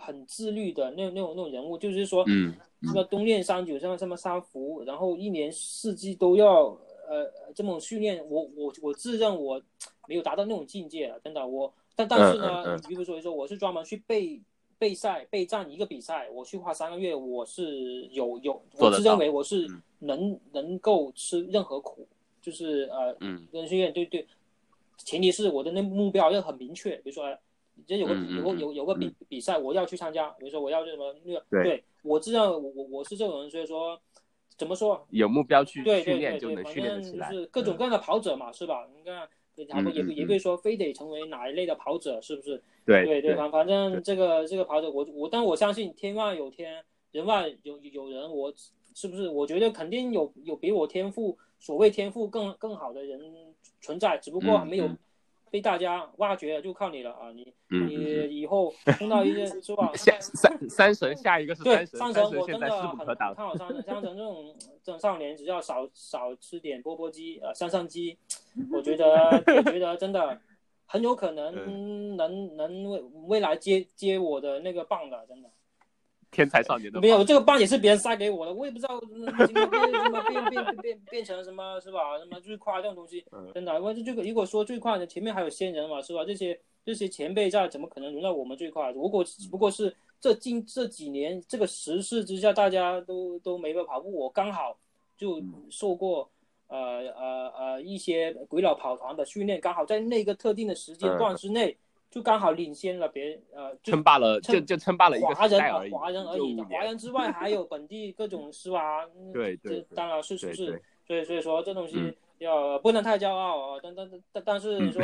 很自律的那那种那种人物，就是说，嗯，什么冬练三九，什么什么三伏，然后一年四季都要呃这么训练。我我我自认我没有达到那种境界，真的。我但但是呢，比如说说我是专门去备备赛备战一个比赛，我去花三个月，我是有有，我自认为我是能能够吃任何苦，就是呃，嗯，跟训练对对，前提是我的那目标要很明确，比如说。这有个有个有有个比比赛，我要去参加。比如说我要什么那个，对我知道我我我是这种人，所以说怎么说有目标去训练就能训练起来。就是各种各样的跑者嘛，是吧？你看，他们也也不会说非得成为哪一类的跑者，是不是？对对对，反反正这个这个跑者，我我但我相信天外有天，人外有有人，我是不是？我觉得肯定有有比我天赋所谓天赋更更好的人存在，只不过没有。被大家挖掘就靠你了啊！你你以后碰到一些是吧？三三三神，下一个是三神。三神我真的很看好三神。三神这种这种少年，只要少少吃点钵钵鸡呃香香鸡，我觉得我觉得真的很有可能 能能未未来接接我的那个棒的，真的。天才少年的没有这个棒也是别人塞给我的，我也不知道什么变变变变变成什么是吧？什么最快这种东西，真的，我这个如果说最快的前面还有先人嘛是吧？这些这些前辈在，怎么可能轮到我们最快？如果只不过是这近这几年这个时势之下，大家都都没法跑步，我刚好就受过呃呃呃一些鬼佬跑团的训练，刚好在那个特定的时间段之内。就刚好领先了别呃，称霸了就就称霸了一个华人而已，华人而已，华人之外还有本地各种是吧？对对，当然是是是，所以所以说这东西要不能太骄傲啊，但但但 但是你说，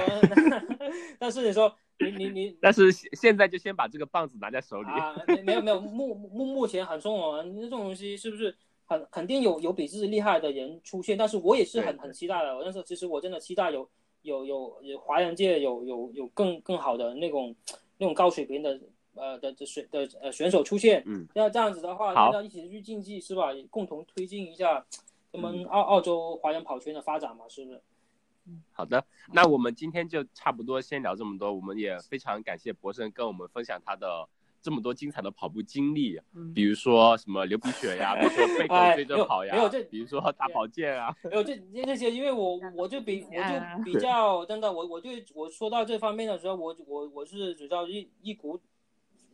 但是你说你你你，但是现在就先把这个棒子拿在手里啊，没有没有目目目前很松啊，这种东西是不是很肯定有有比自己厉害的人出现？但是我也是很很期待的，但是其实我真的期待有。有有有华人界有有有更更好的那种那种高水平的呃的的选的呃选手出现，嗯，要这样子的话，大家一起去竞技是吧？共同推进一下咱们澳澳洲华人跑圈的发展嘛，是不是？好的，那我们今天就差不多先聊这么多，我们也非常感谢博生跟我们分享他的。这么多精彩的跑步经历，比如说什么流鼻血呀，比如说被狗追着跑呀，没有这，比如说大保健啊，没有这这些，因为我我就比我就比较真的，我我就我说到这方面的时候，我我我是只要一一股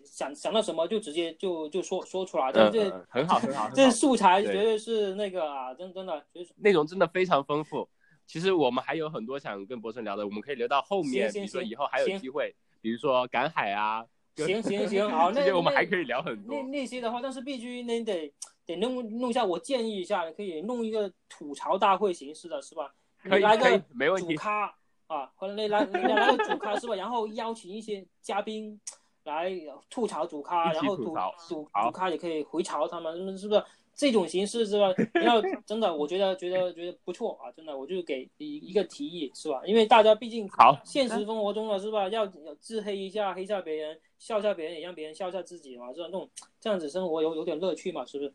想想到什么就直接就就说说出来，这这很好很好，这素材绝对是那个啊，真真的内容真的非常丰富。其实我们还有很多想跟博士聊的，我们可以留到后面，比如说以后还有机会，比如说赶海啊。行行行，好，那我们还可以聊很多。那那些的话，但是必须那得得弄弄一下。我建议一下，可以弄一个吐槽大会形式的，是吧？可以，来个。主咖啊，或者那来来个主咖是吧？然后邀请一些嘉宾来吐槽主咖，然后主主主咖也可以回潮他们，是不是？这种形式是吧？要 真的，我觉得觉得觉得不错啊！真的，我就给一一个提议是吧？因为大家毕竟好现实生活中了是吧？要要自黑一下，黑一下别人，笑下别人，也让别人笑下自己嘛，这种这样子生活有有点乐趣嘛，是不是？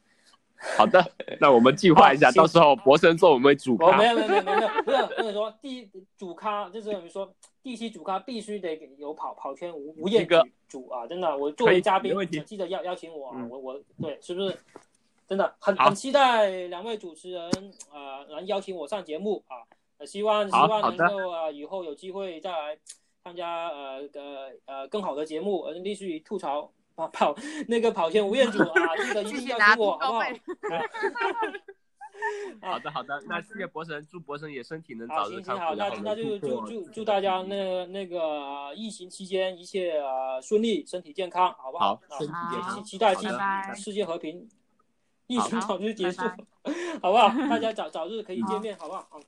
好的，那我们计划一下，到时候博神做我们主咖。没有没有没有没有，不是跟你说，第一主咖就是你说第一期主咖必须得有跑跑圈吴吴彦主啊！真的，我作为嘉宾，记得邀邀请我啊！我我对，是不是？真的很很期待两位主持人啊能邀请我上节目啊，希望希望能够啊以后有机会再来参加呃呃呃更好的节目，呃类似于吐槽跑跑那个跑圈吴彦祖啊，记得 一定要给我好不好？好的好的，那谢谢博神，祝博神也身体能早日康复。好，那那就祝祝祝大家那那个疫情期间一切顺利，身体健康，好不好？好，期期待期世界和平。疫情早日结束，好不好？大家早早日可以见面，好不好？